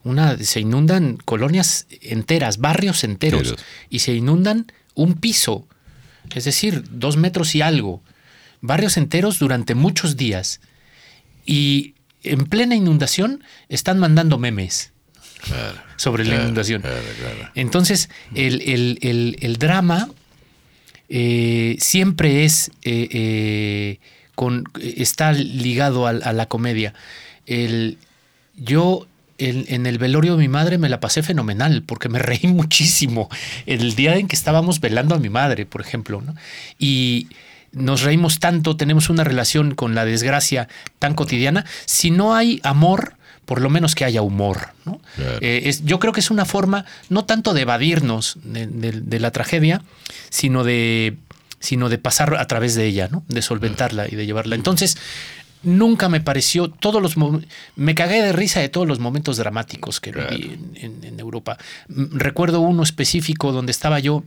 Una, se inundan colonias enteras, barrios enteros, Enteros. y se inundan un piso, es decir, dos metros y algo. Barrios enteros durante muchos días. Y en plena inundación están mandando memes sobre la inundación. Entonces, el, el- el- el drama eh, siempre es eh, eh, con, está ligado a, la comedia. Yo en, en el velorio de mi madre me la pasé fenomenal porque me reí [LAUGHS] muchísimo el día en que estábamos velando a mi madre, por ejemplo. ¿no? Y nos reímos tanto, tenemos una relación con la desgracia tan cotidiana. Si no hay amor, por lo menos que haya humor. ¿no? Claro. Eh, es- yo creo que es una forma no tanto de evadirnos de, de- de la tragedia, sino de, sino de pasar a través de ella, ¿no? de solventarla y de llevarla. Entonces, nunca me pareció, todos los me cagué de risa de todos los momentos dramáticos que Claro. viví en, en- en Europa. Mm, Recuerdo uno específico donde estaba yo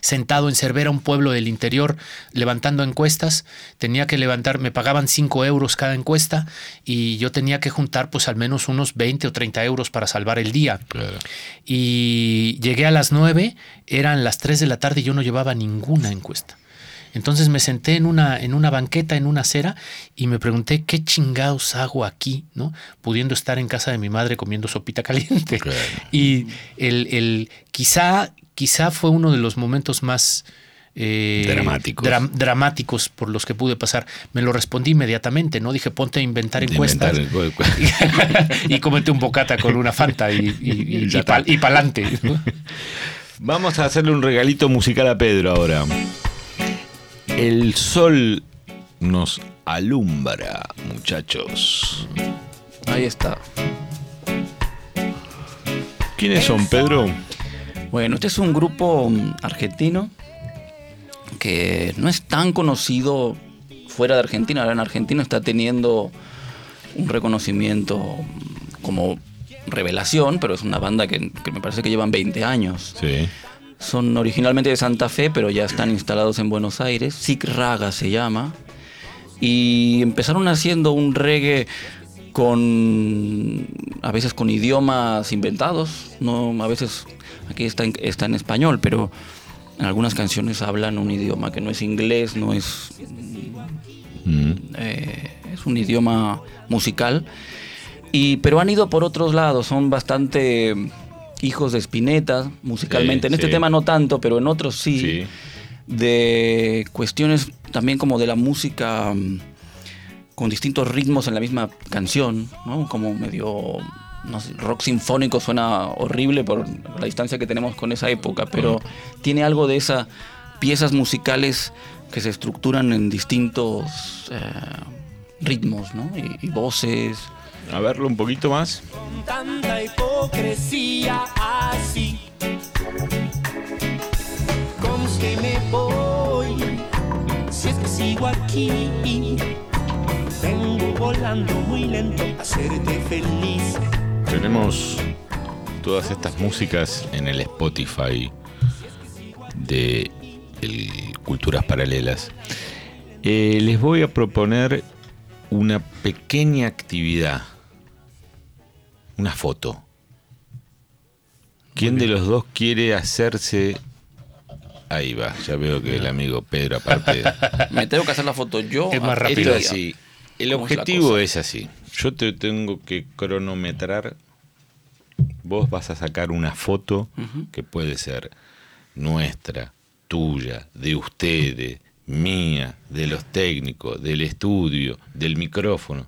sentado en Cervera, un pueblo del interior, levantando encuestas. Tenía que levantar, me pagaban 5 euros cada encuesta y yo tenía que juntar pues al menos unos 20 o 30 euros para salvar el día. Claro. Y llegué a las 9, eran las 3 de la tarde y yo no llevaba ninguna encuesta. Entonces me senté en una, en una banqueta, en una acera, y me pregunté qué chingados hago aquí, ¿no? Pudiendo estar en casa de mi madre comiendo sopita caliente. Claro. Y el, el- quizá, quizá fue uno de los momentos más eh, Dramáticos. dram- dramáticos por los que pude pasar. Me lo respondí inmediatamente, ¿no? Dije, ponte a inventar De encuestas. inventar el- [LAUGHS] y cómete un bocata con una fanta y, y, y, [LAUGHS] Ya y pal- está. y pa'lante. ¿no? [LAUGHS] Vamos a hacerle un regalito musical a Pedro ahora. El sol nos alumbra, muchachos. Ahí está. ¿Quiénes son, Pedro? Bueno, este es un grupo mm, argentino que no es tan conocido fuera de Argentina. Ahora en Argentina está teniendo un reconocimiento mm, como revelación, pero es una banda que, que me parece que llevan 20 años. Sí. Son originalmente de Santa Fe, pero ya están instalados en Buenos Aires. Sick Raga se llama. Y empezaron haciendo un reggae con a veces con idiomas inventados, no a veces aquí está en, está en español, pero en algunas canciones hablan un idioma que no es inglés, no es Mm. eh, es un idioma musical. Y, pero han ido por otros lados, son bastante hijos de Spinetta musicalmente. Sí, en este sí. tema no tanto, pero en otros sí. Sí. De cuestiones también como de la música mm, con distintos ritmos en la misma canción, ¿no? Como medio no sé, rock sinfónico suena horrible por la distancia que tenemos con esa época, pero tiene algo de esas piezas musicales que se estructuran en distintos eh, ritmos, ¿no? Y, y voces. A verlo un poquito más. con tanta hipocresía así. ¿Cómo es que me voy? Si es que sigo aquí, vengo volando muy lento a hacerte feliz. Tenemos todas estas músicas en el Spotify de el Culturas Paralelas. Eh, les voy a proponer una pequeña actividad una foto. ¿Quién de los dos quiere hacerse... Ahí va, ya veo que el amigo Pedro aparte... [LAUGHS] Me tengo que hacer la foto yo. Es más rápido. Esto este así. El ¿Cómo es la objetivo es así. Yo te tengo que cronometrar. Vos vas a sacar una foto que puede ser nuestra, tuya, de ustedes, mía, de los técnicos, del estudio, del micrófono,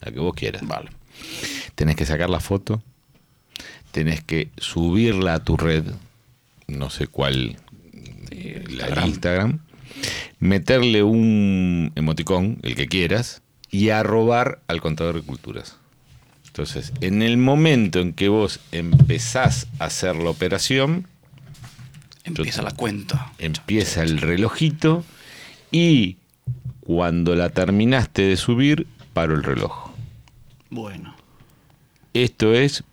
la que vos quieras. Vale. Tenés que sacar la foto, tenés que subirla a tu red, no sé cuál, la Instagram, meterle un emoticón, el que quieras, y arrobar al contador de culturas. Entonces, en el momento en que vos empezás a hacer la operación, Empieza la cuenta. empieza el relojito y cuando la terminaste de subir, paro el reloj. Bueno. Esto es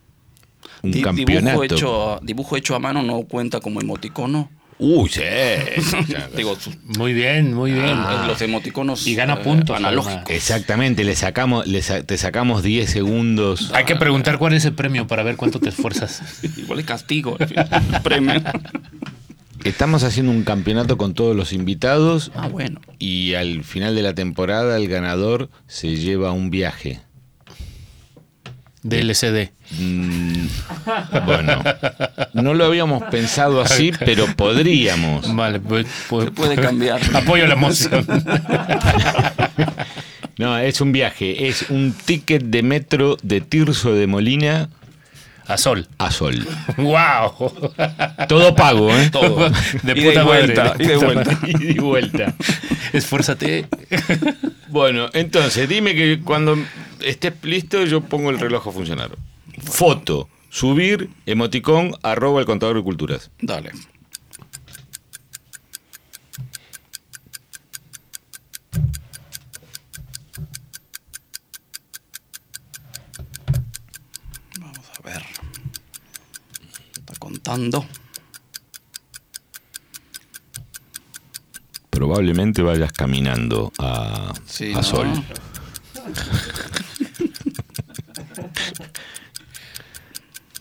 un Di- campeonato. Dibujo hecho, a, dibujo hecho a mano no cuenta como emoticono. Uy, sí. [LAUGHS] Digo, Muy bien, muy bien. eh, los emoticonos. Y gana eh, puntos, analógicos. además. Exactamente, le sacamos, le sa- te sacamos 10 segundos. Hay que preguntar cuál es el premio para ver cuánto te esfuerzas. [LAUGHS] Igual es castigo. el premio. Estamos haciendo un campeonato con todos los invitados Ah, bueno. y al final de la temporada el ganador se lleva un viaje. De LCD. Mm, bueno, no lo habíamos pensado así, [LAUGHS] pero podríamos. Vale, pues, pues- Se puede cambiar. [LAUGHS] Apoyo la moción. [LAUGHS] No, es un viaje, es un ticket de metro de Tirso de Molina A sol. a Sol. [LAUGHS] ¡Wow! Todo pago, ¿eh? Todo. De y puta vuelta, de y puta vuelta. y vuelta. Esfuérzate. Bueno, entonces, dime que cuando estés listo yo pongo el reloj a funcionar. Foto, subir, emoticón, arroba el contador de culturas. Dale. Probablemente vayas caminando a, Sí, a ¿no? Sol. [LAUGHS]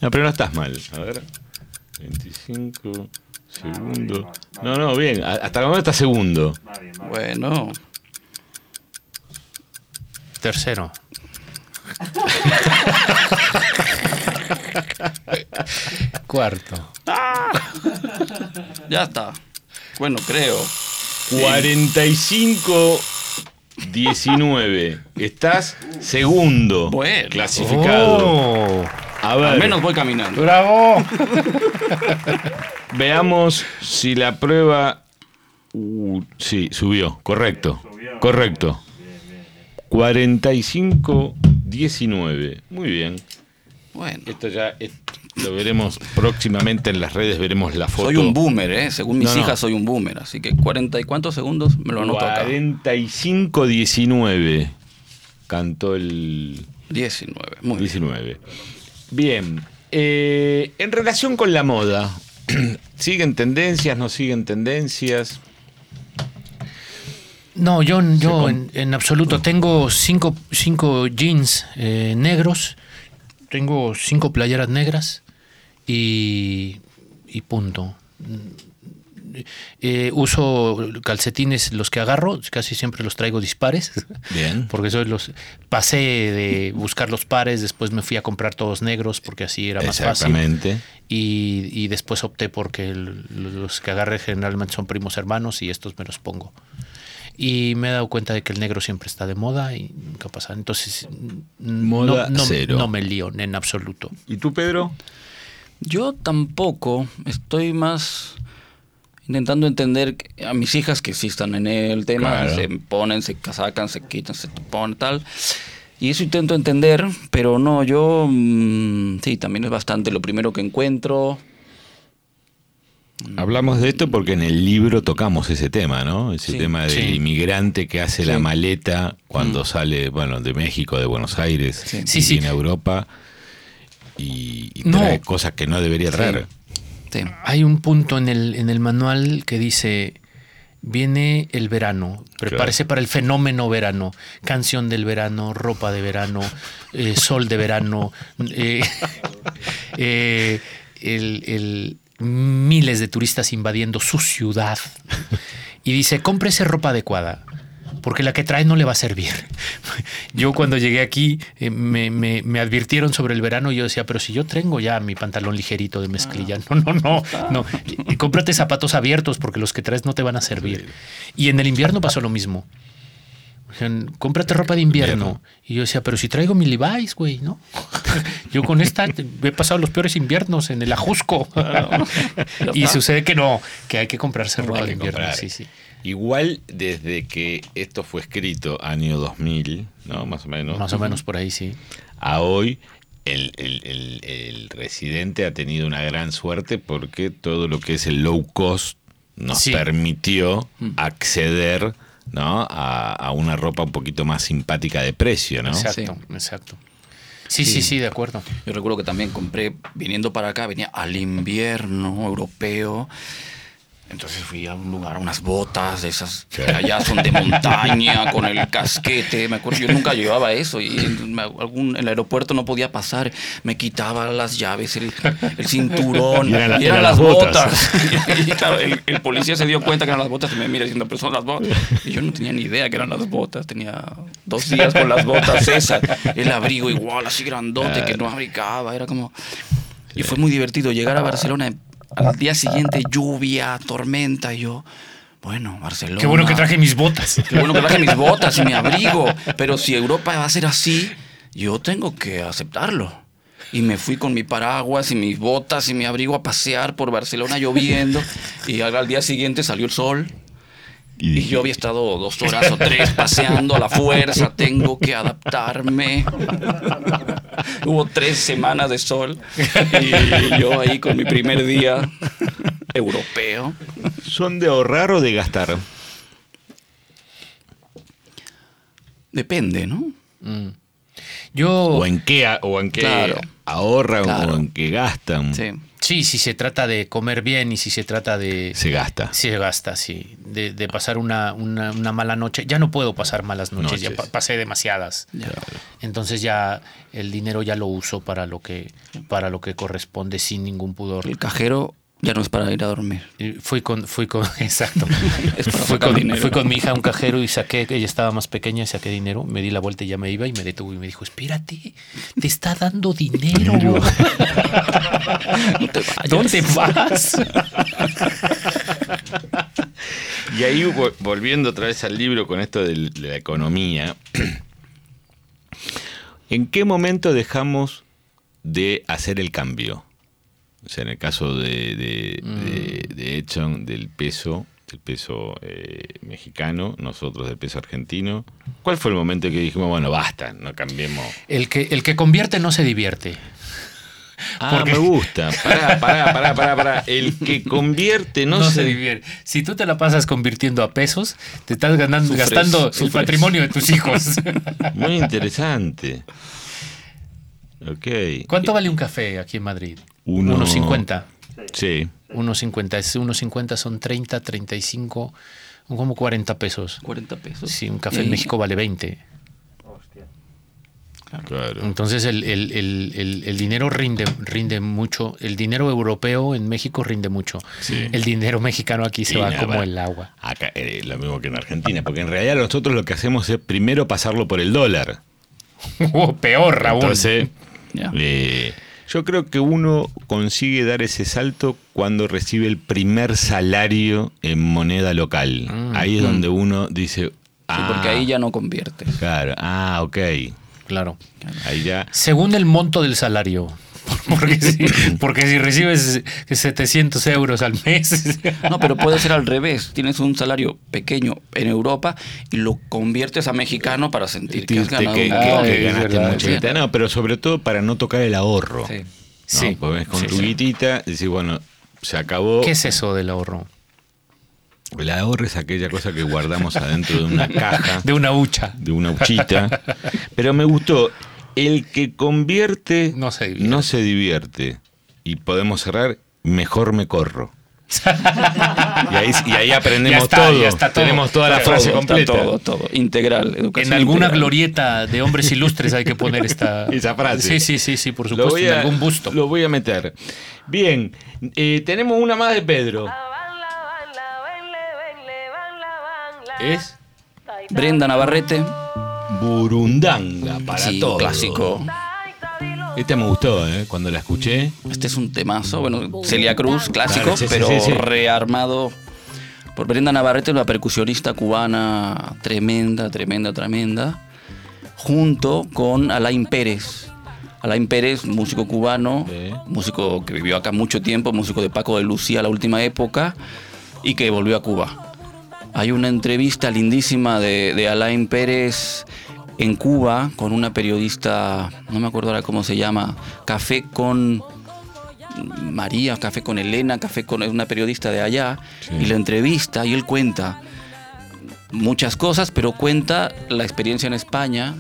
No, pero no estás mal. A ver. 25 segundos. No, no, bien. Hasta el momento está segundo. Bueno. Tercero. [LAUGHS] Cuarto. [LAUGHS] Ya está. Bueno, creo. 45 19. Estás segundo. Bueno. Clasificado. Oh, A ver. Al menos voy caminando. ¡Bravo! [LAUGHS] Veamos si la prueba. Uh, sí, subió. Correcto. Subió. Correcto. 45 19. Muy bien. Bueno. Esto ya es- lo veremos próximamente en las redes. Veremos la foto. Soy un boomer, ¿eh? Según mis No, no. hijas, soy un boomer. Así que 40 y cuántos segundos me lo anoto acá. 45 19. Cantó el 19. Muy bien. 19. Bien. eh, en relación con la moda, [CLEARS THROAT] ¿siguen tendencias? ¿No siguen tendencias? No, yo, yo en, en absoluto tengo cinco, cinco jeans eh, negros, tengo cinco playeras negras y, y punto. Eh, uso calcetines los que agarro, casi siempre los traigo dispares. [LAUGHS] Bien. Porque soy los pasé de buscar los pares, después me fui a comprar todos negros porque así era más fácil. Exactamente. Y, y después opté porque el- los que agarré generalmente son primos hermanos y estos me los pongo. Y me he dado cuenta de que el negro siempre está de moda y nunca pasa. Entonces, Moda no, no- cero. no me lío en absoluto. ¿Y tú, Pedro? Yo tampoco. Estoy más intentando entender a mis hijas que sí están en el tema. Claro. Se ponen, se sacan, se quitan, se ponen tal. Y eso intento entender, pero no, yo mm, sí, también es bastante lo primero que encuentro. Hablamos de esto porque en el libro tocamos ese tema, ¿no? Ese Sí, tema del sí. inmigrante que hace la maleta cuando sale, bueno, de México, de Buenos Aires, Sí. y Sí, sí. viene a Europa y, y No. trae cosas que no debería traer. Sí. Hay un punto en el, en el manual que dice, viene el verano. Prepárese para el fenómeno verano. Canción del verano, ropa de verano, eh, sol de verano, eh, [LAUGHS] eh, el- el- miles de turistas invadiendo su ciudad. Y dice, cómprese ropa adecuada. Porque la que trae no le va a servir. Yo cuando llegué aquí eh, me, me- me advirtieron sobre el verano y yo decía, pero si yo tengo ya mi pantalón ligerito de mezclilla. [LAUGHS] No, no, no, no. Y, y cómprate zapatos abiertos porque los que traes no te van a servir. Y en el invierno pasó lo mismo. Dijeron, cómprate ropa de invierno. Y yo decía, pero si traigo mi Levi's, güey, ¿no? [LAUGHS] Yo con esta he pasado los peores inviernos en el Ajusco. [LAUGHS] y sucede que no, que hay que comprarse ropa Hay de invierno. comprar. Sí, sí. Igual desde que esto fue escrito, año 2000, ¿no? Más o menos. Más o menos por ahí, sí. A hoy, el, el- el- el residente ha tenido una gran suerte porque todo lo que es el low cost nos Sí. permitió acceder ¿no? a, a una ropa un poquito más simpática de precio, ¿no? Exacto, exacto. Sí, sí, sí, de acuerdo. Yo recuerdo que también compré, viniendo para acá, venía al invierno europeo. Entonces fui a un lugar, a unas botas de esas que allá son de [LAUGHS] montaña, con el casquete. Me acuerdo, yo nunca llevaba eso y en, algún, el aeropuerto no podía pasar. Me quitaba las llaves, el, el cinturón. Y eran la- y eran eran las botas. botas. [LAUGHS] y claro, el, el policía se dio cuenta que eran las botas y me mira diciendo, pero son las botas. Y yo no tenía ni idea que eran las botas. Tenía dos días con las botas esas. El abrigo igual, así grandote, que no abrigaba. Era como... Y fue muy divertido llegar a Barcelona al día siguiente, lluvia, tormenta, y yo, bueno, Barcelona. Qué bueno que traje mis botas. Qué bueno que traje mis botas y mi abrigo. Pero si Europa va a ser así, yo tengo que aceptarlo. Y me fui con mi paraguas y mis botas y mi abrigo a pasear por Barcelona lloviendo. Y al al día siguiente salió el sol. Y yo había estado dos horas o tres paseando a la fuerza, tengo que adaptarme. [LAUGHS] Hubo tres semanas de sol y yo ahí con mi primer día europeo. ¿Son de ahorrar o de gastar? Depende, ¿no? Mm. Yo, ¿O en qué, o en qué Claro. ahorran Claro. o en qué gastan? Sí. Sí, si se trata de comer bien y si se trata de... Se gasta. Se gasta, sí. De, de pasar una, una- una mala noche. Ya no puedo pasar malas noches, ya Noches. pasé demasiadas. Entonces ya el dinero ya lo uso para lo que, para lo que corresponde sin ningún pudor. El cajero ya no es para ir a dormir. Y Fui con, fui con, [LAUGHS] exacto. Fui, con, dinero. fui con mi hija a un cajero y saqué, ella estaba más pequeña y saqué dinero, me di la vuelta y ya me iba y me detuvo y me dijo, espérate, te está dando dinero. [LAUGHS] No te [LAUGHS] vayas. ¿Dónde vas? Y ahí, vo- volviendo otra vez al libro con esto de la economía, [CLEARS THROAT] ¿en qué momento dejamos de hacer el cambio? O sea, en el caso de, de, de- de Edson, del peso, del peso eh, mexicano, nosotros del peso argentino, ¿cuál fue el momento en que dijimos, bueno, basta, no cambiemos? El que, el que convierte no se divierte. Ah, [LAUGHS] Porque- me gusta. Pará, pará, pará, pará, pará. El que convierte no, No, se... se divierte. Si tú te la pasas convirtiendo a pesos, te estás ganando, Sufres, gastando el sufres. patrimonio de tus hijos. [LAUGHS] Muy interesante. Ok. ¿Cuánto vale un café aquí en Madrid? Uno- 1.50. Sí. 1.50. Es 1.50 son 30, 35, como 40 pesos. 40 pesos. Sí, un café Y en México vale 20. Hostia. Claro. Entonces el, el- el- el- el dinero rinde, rinde mucho. El dinero europeo en México rinde mucho. Sí. El dinero mexicano aquí se Y va nada, como el agua. Acá, eh, lo mismo que en Argentina, porque en realidad nosotros lo que hacemos es primero pasarlo por el dólar. [LAUGHS] Oh, peor, Raúl. Entonces, Ya. eh, yo creo que uno consigue dar ese salto cuando recibe el primer salario en moneda local. Mm. Ahí es donde uno dice, Sí, ah, porque ahí ya no conviertes. Claro, ah, ok. claro. Ahí ya. Según el monto del salario. [LAUGHS] Porque si, porque si recibes 700 euros al mes. No, pero puede ser al [LAUGHS] revés. Tienes un salario pequeño en Europa y lo conviertes a mexicano para sentir que has ganado que, un que- montón. que es ganaste sí. guita. No, pero sobre todo para no tocar el ahorro. Sí. ¿no? Sí. Porque ves con Sí, tu sí. guitita, decís, bueno, se acabó. ¿Qué es eso del ahorro? El ahorro es aquella cosa que guardamos adentro de una caja, [LAUGHS] De una hucha. de una huchita. Pero me gustó. El que convierte No se divierte. no se divierte. Y podemos cerrar, mejor me corro. [LAUGHS] Y ahí, y ahí aprendemos Ya está, todo. ya está todo. Tenemos toda la Todo, frase Todo, completa. Todo, todo. Integral. En alguna integral. glorieta de hombres ilustres hay que poner esta [LAUGHS] Esa frase. Sí, sí, sí, sí, por supuesto, en algún busto. Lo voy a meter. Bien, eh, tenemos una más de Pedro. Es Brenda Navarrete. Burundanga para sí, todo. clásico. Esta me gustó, ¿eh? Cuando la escuché. Este es un temazo. Bueno, Celia Cruz, clásico, Claro, sí, sí, pero sí, sí. rearmado por Brenda Navarrete, una percusionista cubana tremenda, tremenda, tremenda, junto con Alain Pérez. Alain Pérez, músico cubano, Sí. músico que vivió acá mucho tiempo, músico de Paco de Lucía la última época y que volvió a Cuba. Hay una entrevista lindísima de, de Alain Pérez en Cuba con una periodista, no me acuerdo ahora cómo se llama, Café con María, Café con Elena, Café con una periodista de allá, y la entrevista y él cuenta muchas cosas, pero cuenta la experiencia en España.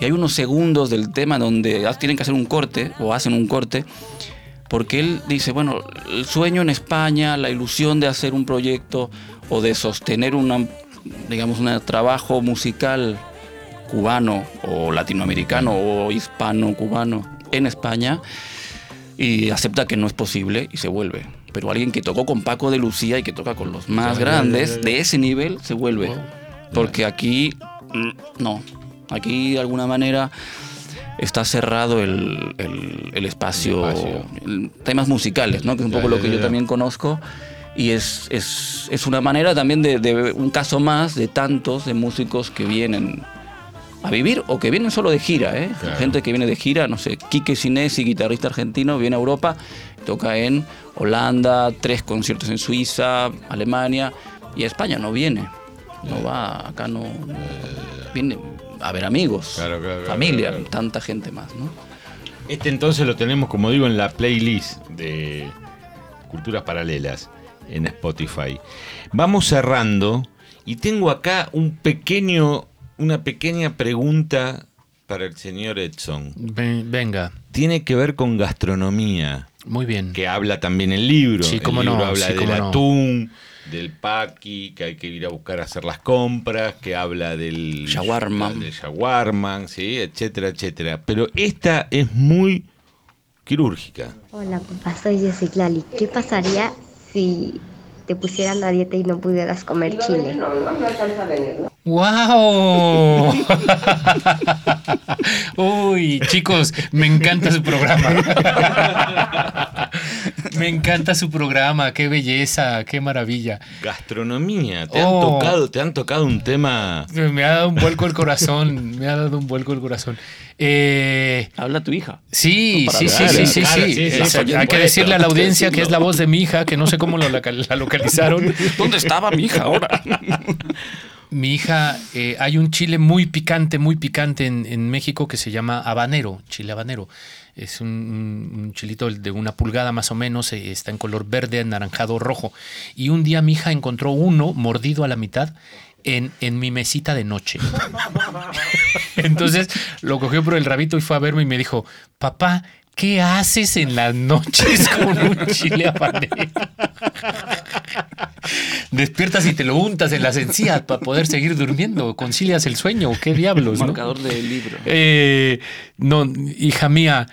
Y hay unos segundos del tema donde tienen que hacer un corte o hacen un corte, porque él dice, bueno, el sueño en España, la ilusión de hacer un proyecto o de sostener una, digamos, un trabajo musical cubano o latinoamericano o hispano-cubano en España y acepta que no es posible y se vuelve. Pero alguien que tocó con Paco de Lucía y que toca con los más grandes de ese nivel se vuelve. Porque aquí mm, no. Aquí de alguna manera está cerrado el, el- el espacio, El espacio. temas musicales, ¿no? que es un poco ya, lo que ya, yo ya. también conozco. Y es, es, es una manera también de, de un caso más de tantos de músicos que vienen a vivir o que vienen solo de gira, ¿eh? Claro. Gente que viene de gira, no sé, Quique Sinesi, guitarrista argentino, viene a Europa, toca en Holanda, tres conciertos en Suiza, Alemania, y a España no viene. No va, acá no. Viene a ver amigos, Claro, claro, claro, familia, claro, claro. tanta gente más, ¿no? Este entonces lo tenemos, como digo, en la playlist de Culturas Paralelas en Spotify. Vamos cerrando y tengo acá un pequeño, una pequeña pregunta para el señor Edson. Ven- Venga, Tiene que ver con gastronomía, muy bien. que habla también el libro. Sí, el cómo libro no, habla sí, del no. atún, del paqui, que hay que ir a buscar a hacer las compras, que habla del Shawarma. del shawarma, sí, etcétera, etcétera. Pero esta es muy quirúrgica. Hola, papá, soy Jessy Lali. ¿Qué pasaría si te pusieran la dieta y no pudieras comer chile? ¡Wow! [LAUGHS] Uy, chicos, me encanta su programa. Me encanta su programa, qué belleza, qué maravilla. Gastronomía, te han Oh. tocado, te han tocado un tema. Me ha dado un vuelco el corazón, me ha dado un vuelco el corazón. Eh, Habla tu hija. sí, sí, sí, sí, sí, sí. hay que decirle a la audiencia que es la voz de mi hija, que no sé cómo la localizaron. [LAUGHS] ¿Dónde estaba mi hija ahora? [LAUGHS] Mi hija, eh, hay un chile muy picante, muy picante en, en México que se llama habanero, chile habanero. Es un, un- un chilito de una pulgada más o menos, eh, está en color verde, anaranjado, rojo. Y un día mi hija encontró uno mordido a la mitad en, en mi mesita de noche. Entonces lo cogió por el rabito y fue a verme y me dijo, papá, ¿qué haces en las noches con un chile habanero? Despiertas y te lo untas en las encías para poder seguir durmiendo. ¿Concilias el sueño? ¿Qué diablos? no? Marcador del libro. Eh, no, hija mía,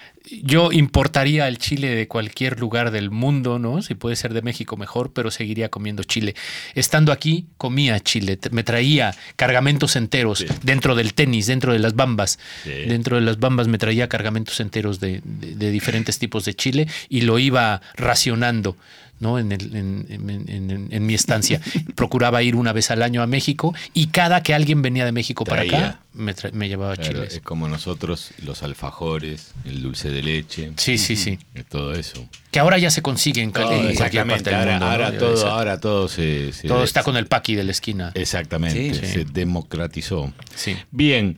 yo importaría el chile de cualquier lugar del mundo, ¿no? Si puede ser de México mejor, pero seguiría comiendo chile. Estando aquí, comía chile, me traía cargamentos enteros dentro del tenis, dentro de las bambas. Sí. Dentro de las bambas me traía cargamentos enteros de, de- de diferentes tipos de chile y lo iba racionando. ¿No? En, el- en- en- en- en mi estancia. [LAUGHS] Procuraba ir una vez al año a México y cada que alguien venía de México para acá, me, tra- me llevaba Claro, chiles. es como nosotros, los alfajores, el dulce de leche, Sí, sí, sí. eh, todo eso. Que ahora ya se consigue en, Todo, en cualquier exactamente. parte del Ahora, todo, ahora todo se, se- todo está con el paqui de la esquina. Exactamente, Sí. se democratizó. Sí. Bien,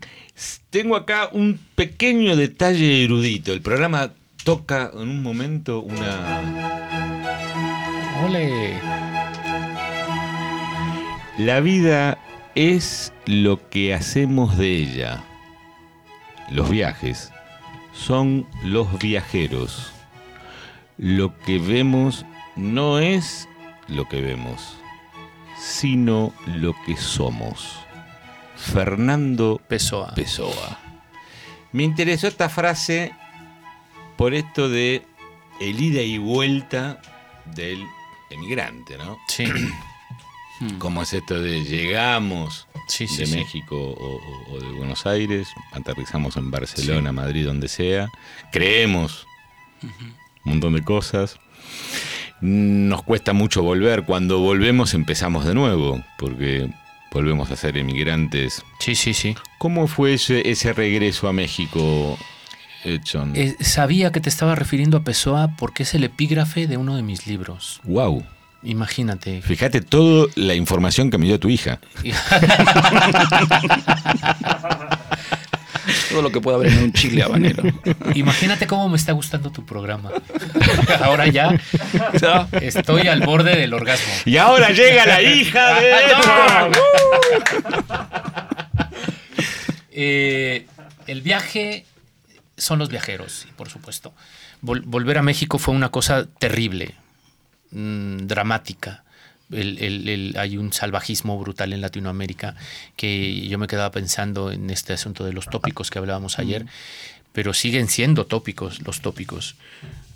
tengo acá un pequeño detalle erudito. El programa toca en un momento una... Ole. La vida es lo que hacemos de ella. Los viajes son los viajeros. Lo que vemos no es lo que vemos, sino lo que somos. Fernando Pessoa. Pessoa. Me interesó esta frase por esto de el ida y vuelta del emigrante, ¿no? Sí. [CLEARS THROAT] ¿Cómo es esto de llegamos Sí, sí, de sí. México o, o- o de Buenos Aires, aterrizamos en Barcelona, Madrid, donde sea, creemos un montón de cosas. Nos cuesta mucho volver. Cuando volvemos empezamos de nuevo, porque volvemos a ser emigrantes. Sí, sí, sí. ¿Cómo fue ese, ese regreso a México, Edson? Eh, sabía que te estaba refiriendo a Pessoa porque es el epígrafe de uno de mis libros. wow. Imagínate. Fíjate toda la información que me dio tu hija. [LAUGHS] Todo lo que puede haber en un chile habanero. Imagínate cómo me está gustando tu programa. [LAUGHS] Ahora ya estoy al borde del orgasmo. Y ahora llega la hija de. [LAUGHS] Eh, el viaje son los viajeros, por supuesto. Vol- volver a México fue una cosa terrible, mm, dramática. El- el- el- hay un salvajismo brutal en Latinoamérica que yo me quedaba pensando en este asunto de los tópicos que hablábamos ayer, pero siguen siendo tópicos los tópicos.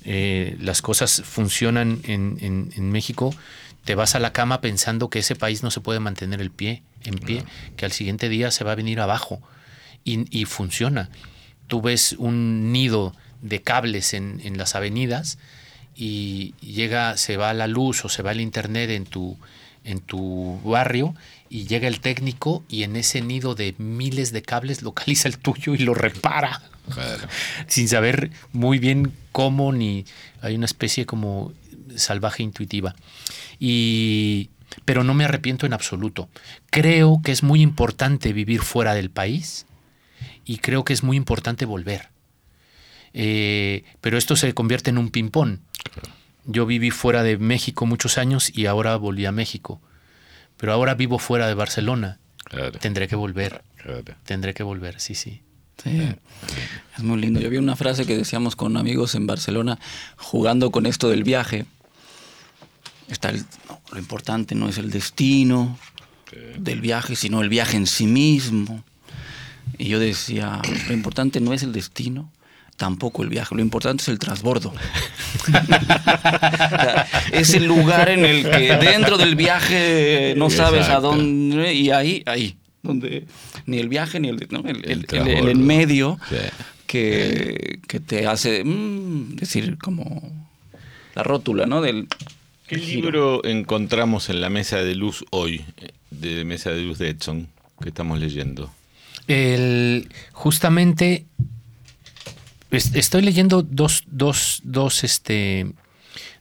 Eh, las cosas funcionan en, en- en México, te vas a la cama pensando que ese país no se puede mantener el pie, en pie, que al siguiente día se va a venir abajo y, y funciona. Tú ves un nido de cables en, en las avenidas y llega, se va la luz o se va el internet en tu, en tu barrio y llega el técnico y en ese nido de miles de cables localiza el tuyo y lo repara. [LAUGHS] Sin saber muy bien cómo ni hay una especie como salvaje intuitiva. Y pero no me arrepiento en absoluto. Creo que es muy importante vivir fuera del país y creo que es muy importante volver. Eh, pero esto se convierte en un ping-pong. Yo viví fuera de México muchos años y ahora volví a México. Pero ahora vivo fuera de Barcelona. Claro, Tendré que volver. claro. Tendré que volver, sí, sí. Sí, es muy lindo. Yo vi una frase que decíamos con amigos en Barcelona, jugando con esto del viaje. Está el- no, lo importante no es el destino del viaje, sino el viaje en sí mismo. Y yo decía, lo importante no es el destino, tampoco el viaje, lo importante es el transbordo. [LAUGHS] Es el lugar en el que dentro del viaje no sabes a dónde y ahí, ahí, donde ni el viaje ni el, ¿no? el, el- el- en medio Sí. que, que te hace mm, decir como la rótula, ¿no? Del ¿Qué giro. libro encontramos en la mesa de luz hoy, eh, de mesa de luz de Edson, que estamos leyendo? El, justamente es- estoy leyendo dos, dos, dos, este,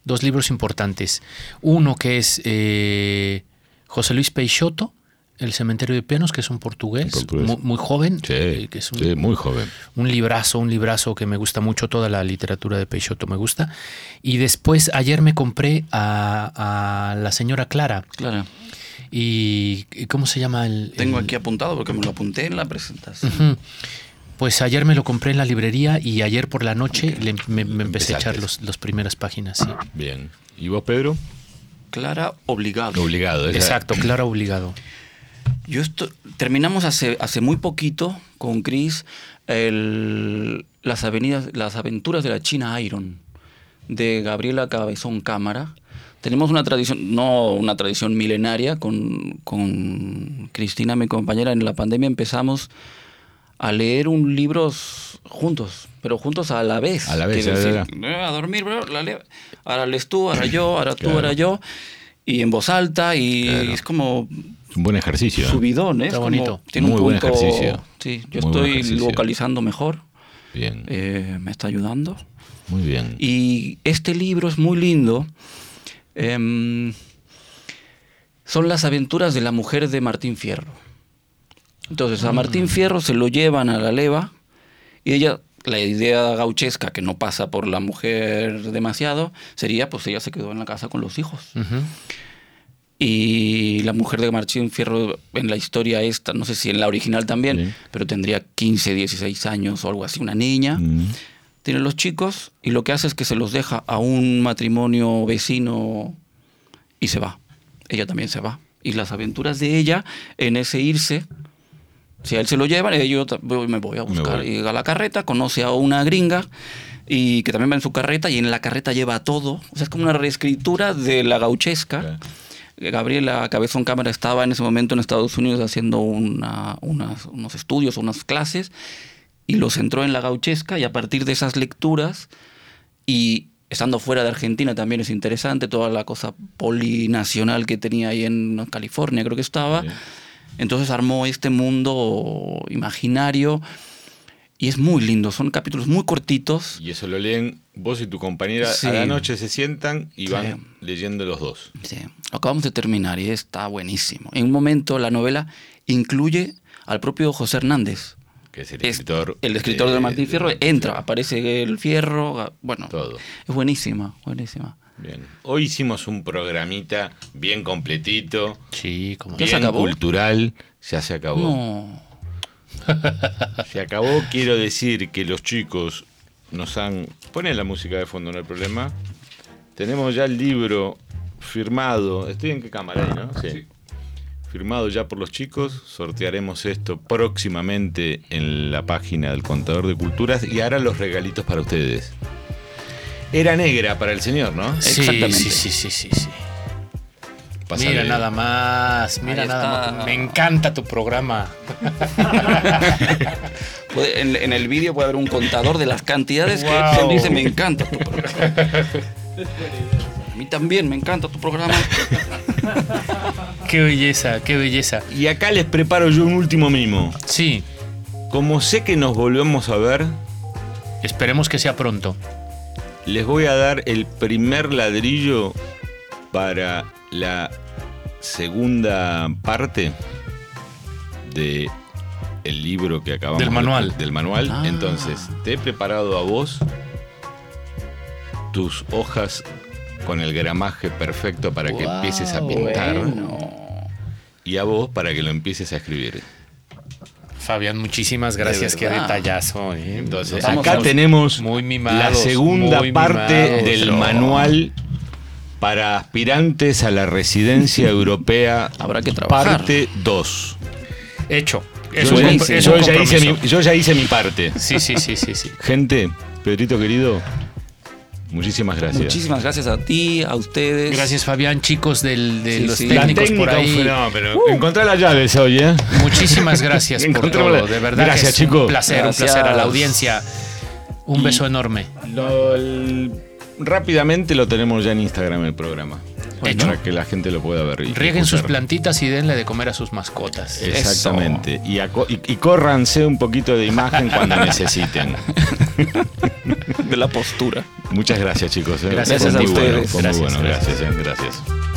dos libros importantes. Uno que es eh, José Luis Peixoto, El cementerio de pianos, que es un portugués, Portugués. Muy, muy joven, Sí, eh, que es un, sí, muy joven. un librazo, un librazo que me gusta mucho, toda la literatura de Peixoto me gusta. Y después ayer me compré a, a la señora Clara. Claro. Y y ¿cómo se llama el? Tengo el- aquí apuntado porque me lo apunté en la presentación. Pues ayer me lo compré en la librería y ayer por la noche le- me, me empecé a echar los, las primeras páginas. Sí. Bien. ¿Y vos, Pedro? Clara, obligado. Obligado. esa- Exacto, claro, obligado. Yo esto, terminamos hace, hace muy poquito con Chris el- las, avenidas, las aventuras de la China Iron de Gabriela Cabezón Cámara. Tenemos una tradición, no una tradición milenaria, con, con Cristina, mi compañera, en la pandemia empezamos a leer un libro juntos, pero juntos a la vez. A la vez, ya, ya, decir, "Eh, a dormir, bro, la leo. ahora lees tú, ahora yo, ahora tú, Claro. ahora yo, y en voz alta, y Claro. es como Es un buen ejercicio. ¿eh? subidón, ¿eh? Está Es como- bonito. tiene Muy un buen punto- ejercicio. Sí, yo Muy estoy ejercicio. localizando mejor, Bien. eh, me está ayudando. Muy bien. Y este libro es muy lindo. Em, son las aventuras de la mujer de Martín Fierro. Entonces a Martín Fierro se lo llevan a la leva y ella, la idea gauchesca que no pasa por la mujer demasiado, sería pues ella se quedó en la casa con los hijos. Y la mujer de Martín Fierro en la historia esta, no sé si en la original también, Sí. pero tendría 15, 16 años o algo así, una niña. Mm. Tiene los chicos y lo que hace es que se los deja a un matrimonio vecino y se va. Ella también se va. Y las aventuras de ella en ese irse, si a él se lo llevan, eh, yo me voy a buscar. voy. Y llega a la carreta, conoce a una gringa y que también va en su carreta y en la carreta lleva todo. O sea, es como una reescritura de la gauchesca. Claro. Gabriela Cabezón Cámara estaba en ese momento en Estados Unidos haciendo una- unas- unos estudios, unas clases, y los entró en la gauchesca y a partir de esas lecturas y estando fuera de Argentina también es interesante toda la cosa polinacional que tenía ahí en California, creo que estaba. Entonces armó este mundo imaginario y es muy lindo, son capítulos muy cortitos. Y eso lo leen vos y tu compañera Sí. a la noche, se sientan y Sí. van leyendo los dos. Sí, lo acabamos de terminar y está buenísimo. En un momento la novela incluye al propio José Hernández. Que es el Es escritor. el escritor de, Martín Fierro de- entra, aparece el Fierro, bueno, Todo. es buenísima, buenísima. Bien. Hoy hicimos un programita bien completito, Sí, como ¿Ya se bien acabó? cultural. Ya se acabó. No, [LAUGHS] Se acabó. Quiero decir que los chicos nos han. Ponen la música de fondo, no hay problema. Tenemos ya el libro firmado. ¿Estoy en qué cámara ahí, no? Sí. Firmado ya por los chicos. Sortearemos esto próximamente en la página del Contador de Culturas. Y ahora los regalitos para ustedes. Era negra para el señor, ¿no? Sí, Exactamente. sí, sí, sí, sí, sí. Mira nada más, mira nada más. Me encanta tu programa. [LAUGHS] En, en el vídeo puede haber un contador de las cantidades Wow. que [LAUGHS] dice, me encanta tu programa. [LAUGHS] También me encanta tu programa. [LAUGHS] Qué belleza, qué belleza. Y acá les preparo yo un último mimo. Sí, Como sé que nos volvemos a ver, esperemos que sea pronto. les voy a dar el primer ladrillo para la segunda parte de el libro que acabamos Del de- manual. del manual. Ah. Entonces, te he preparado a vos tus hojas con el gramaje perfecto para que Wow, empieces a pintar bueno. y a vos para que lo empieces a escribir. Fabián, muchísimas gracias. De Qué detallazo. ¿eh? Entonces, Estamos acá tenemos muy la mimados, segunda muy parte mimados. del Pero- manual para aspirantes a la residencia [LAUGHS] europea. Habrá que trabajar. Parte 2. Hecho. Es Yo, ya hice- es yo un ya hice compromiso. mi, yo ya hice mi parte. Sí, sí, sí, sí, sí. Gente, Pedrito querido, muchísimas gracias. Muchísimas gracias a ti, a ustedes. Gracias, Fabián, chicos del- de Sí, los sí. La técnicos por ahí. un fenómeno. Encontré las llaves hoy, ¿eh? Muchísimas [LAUGHS] gracias por todo. De verdad, Gracias, que es chicos. un placer, un placer a la audiencia. Un beso enorme. Lo- el- rápidamente lo tenemos ya en Instagram el programa. Hecho. Para que la gente lo pueda ver. Rieguen sus plantitas y denle de comer a sus mascotas. Exactamente. Y, aco- y, y córranse un poquito de imagen cuando [LAUGHS] necesiten. [LAUGHS] de la postura. Muchas gracias, chicos. ¿eh? Gracias Fue a muy ustedes. bueno, fue muy Gracias, bueno. gracias. gracias, gracias.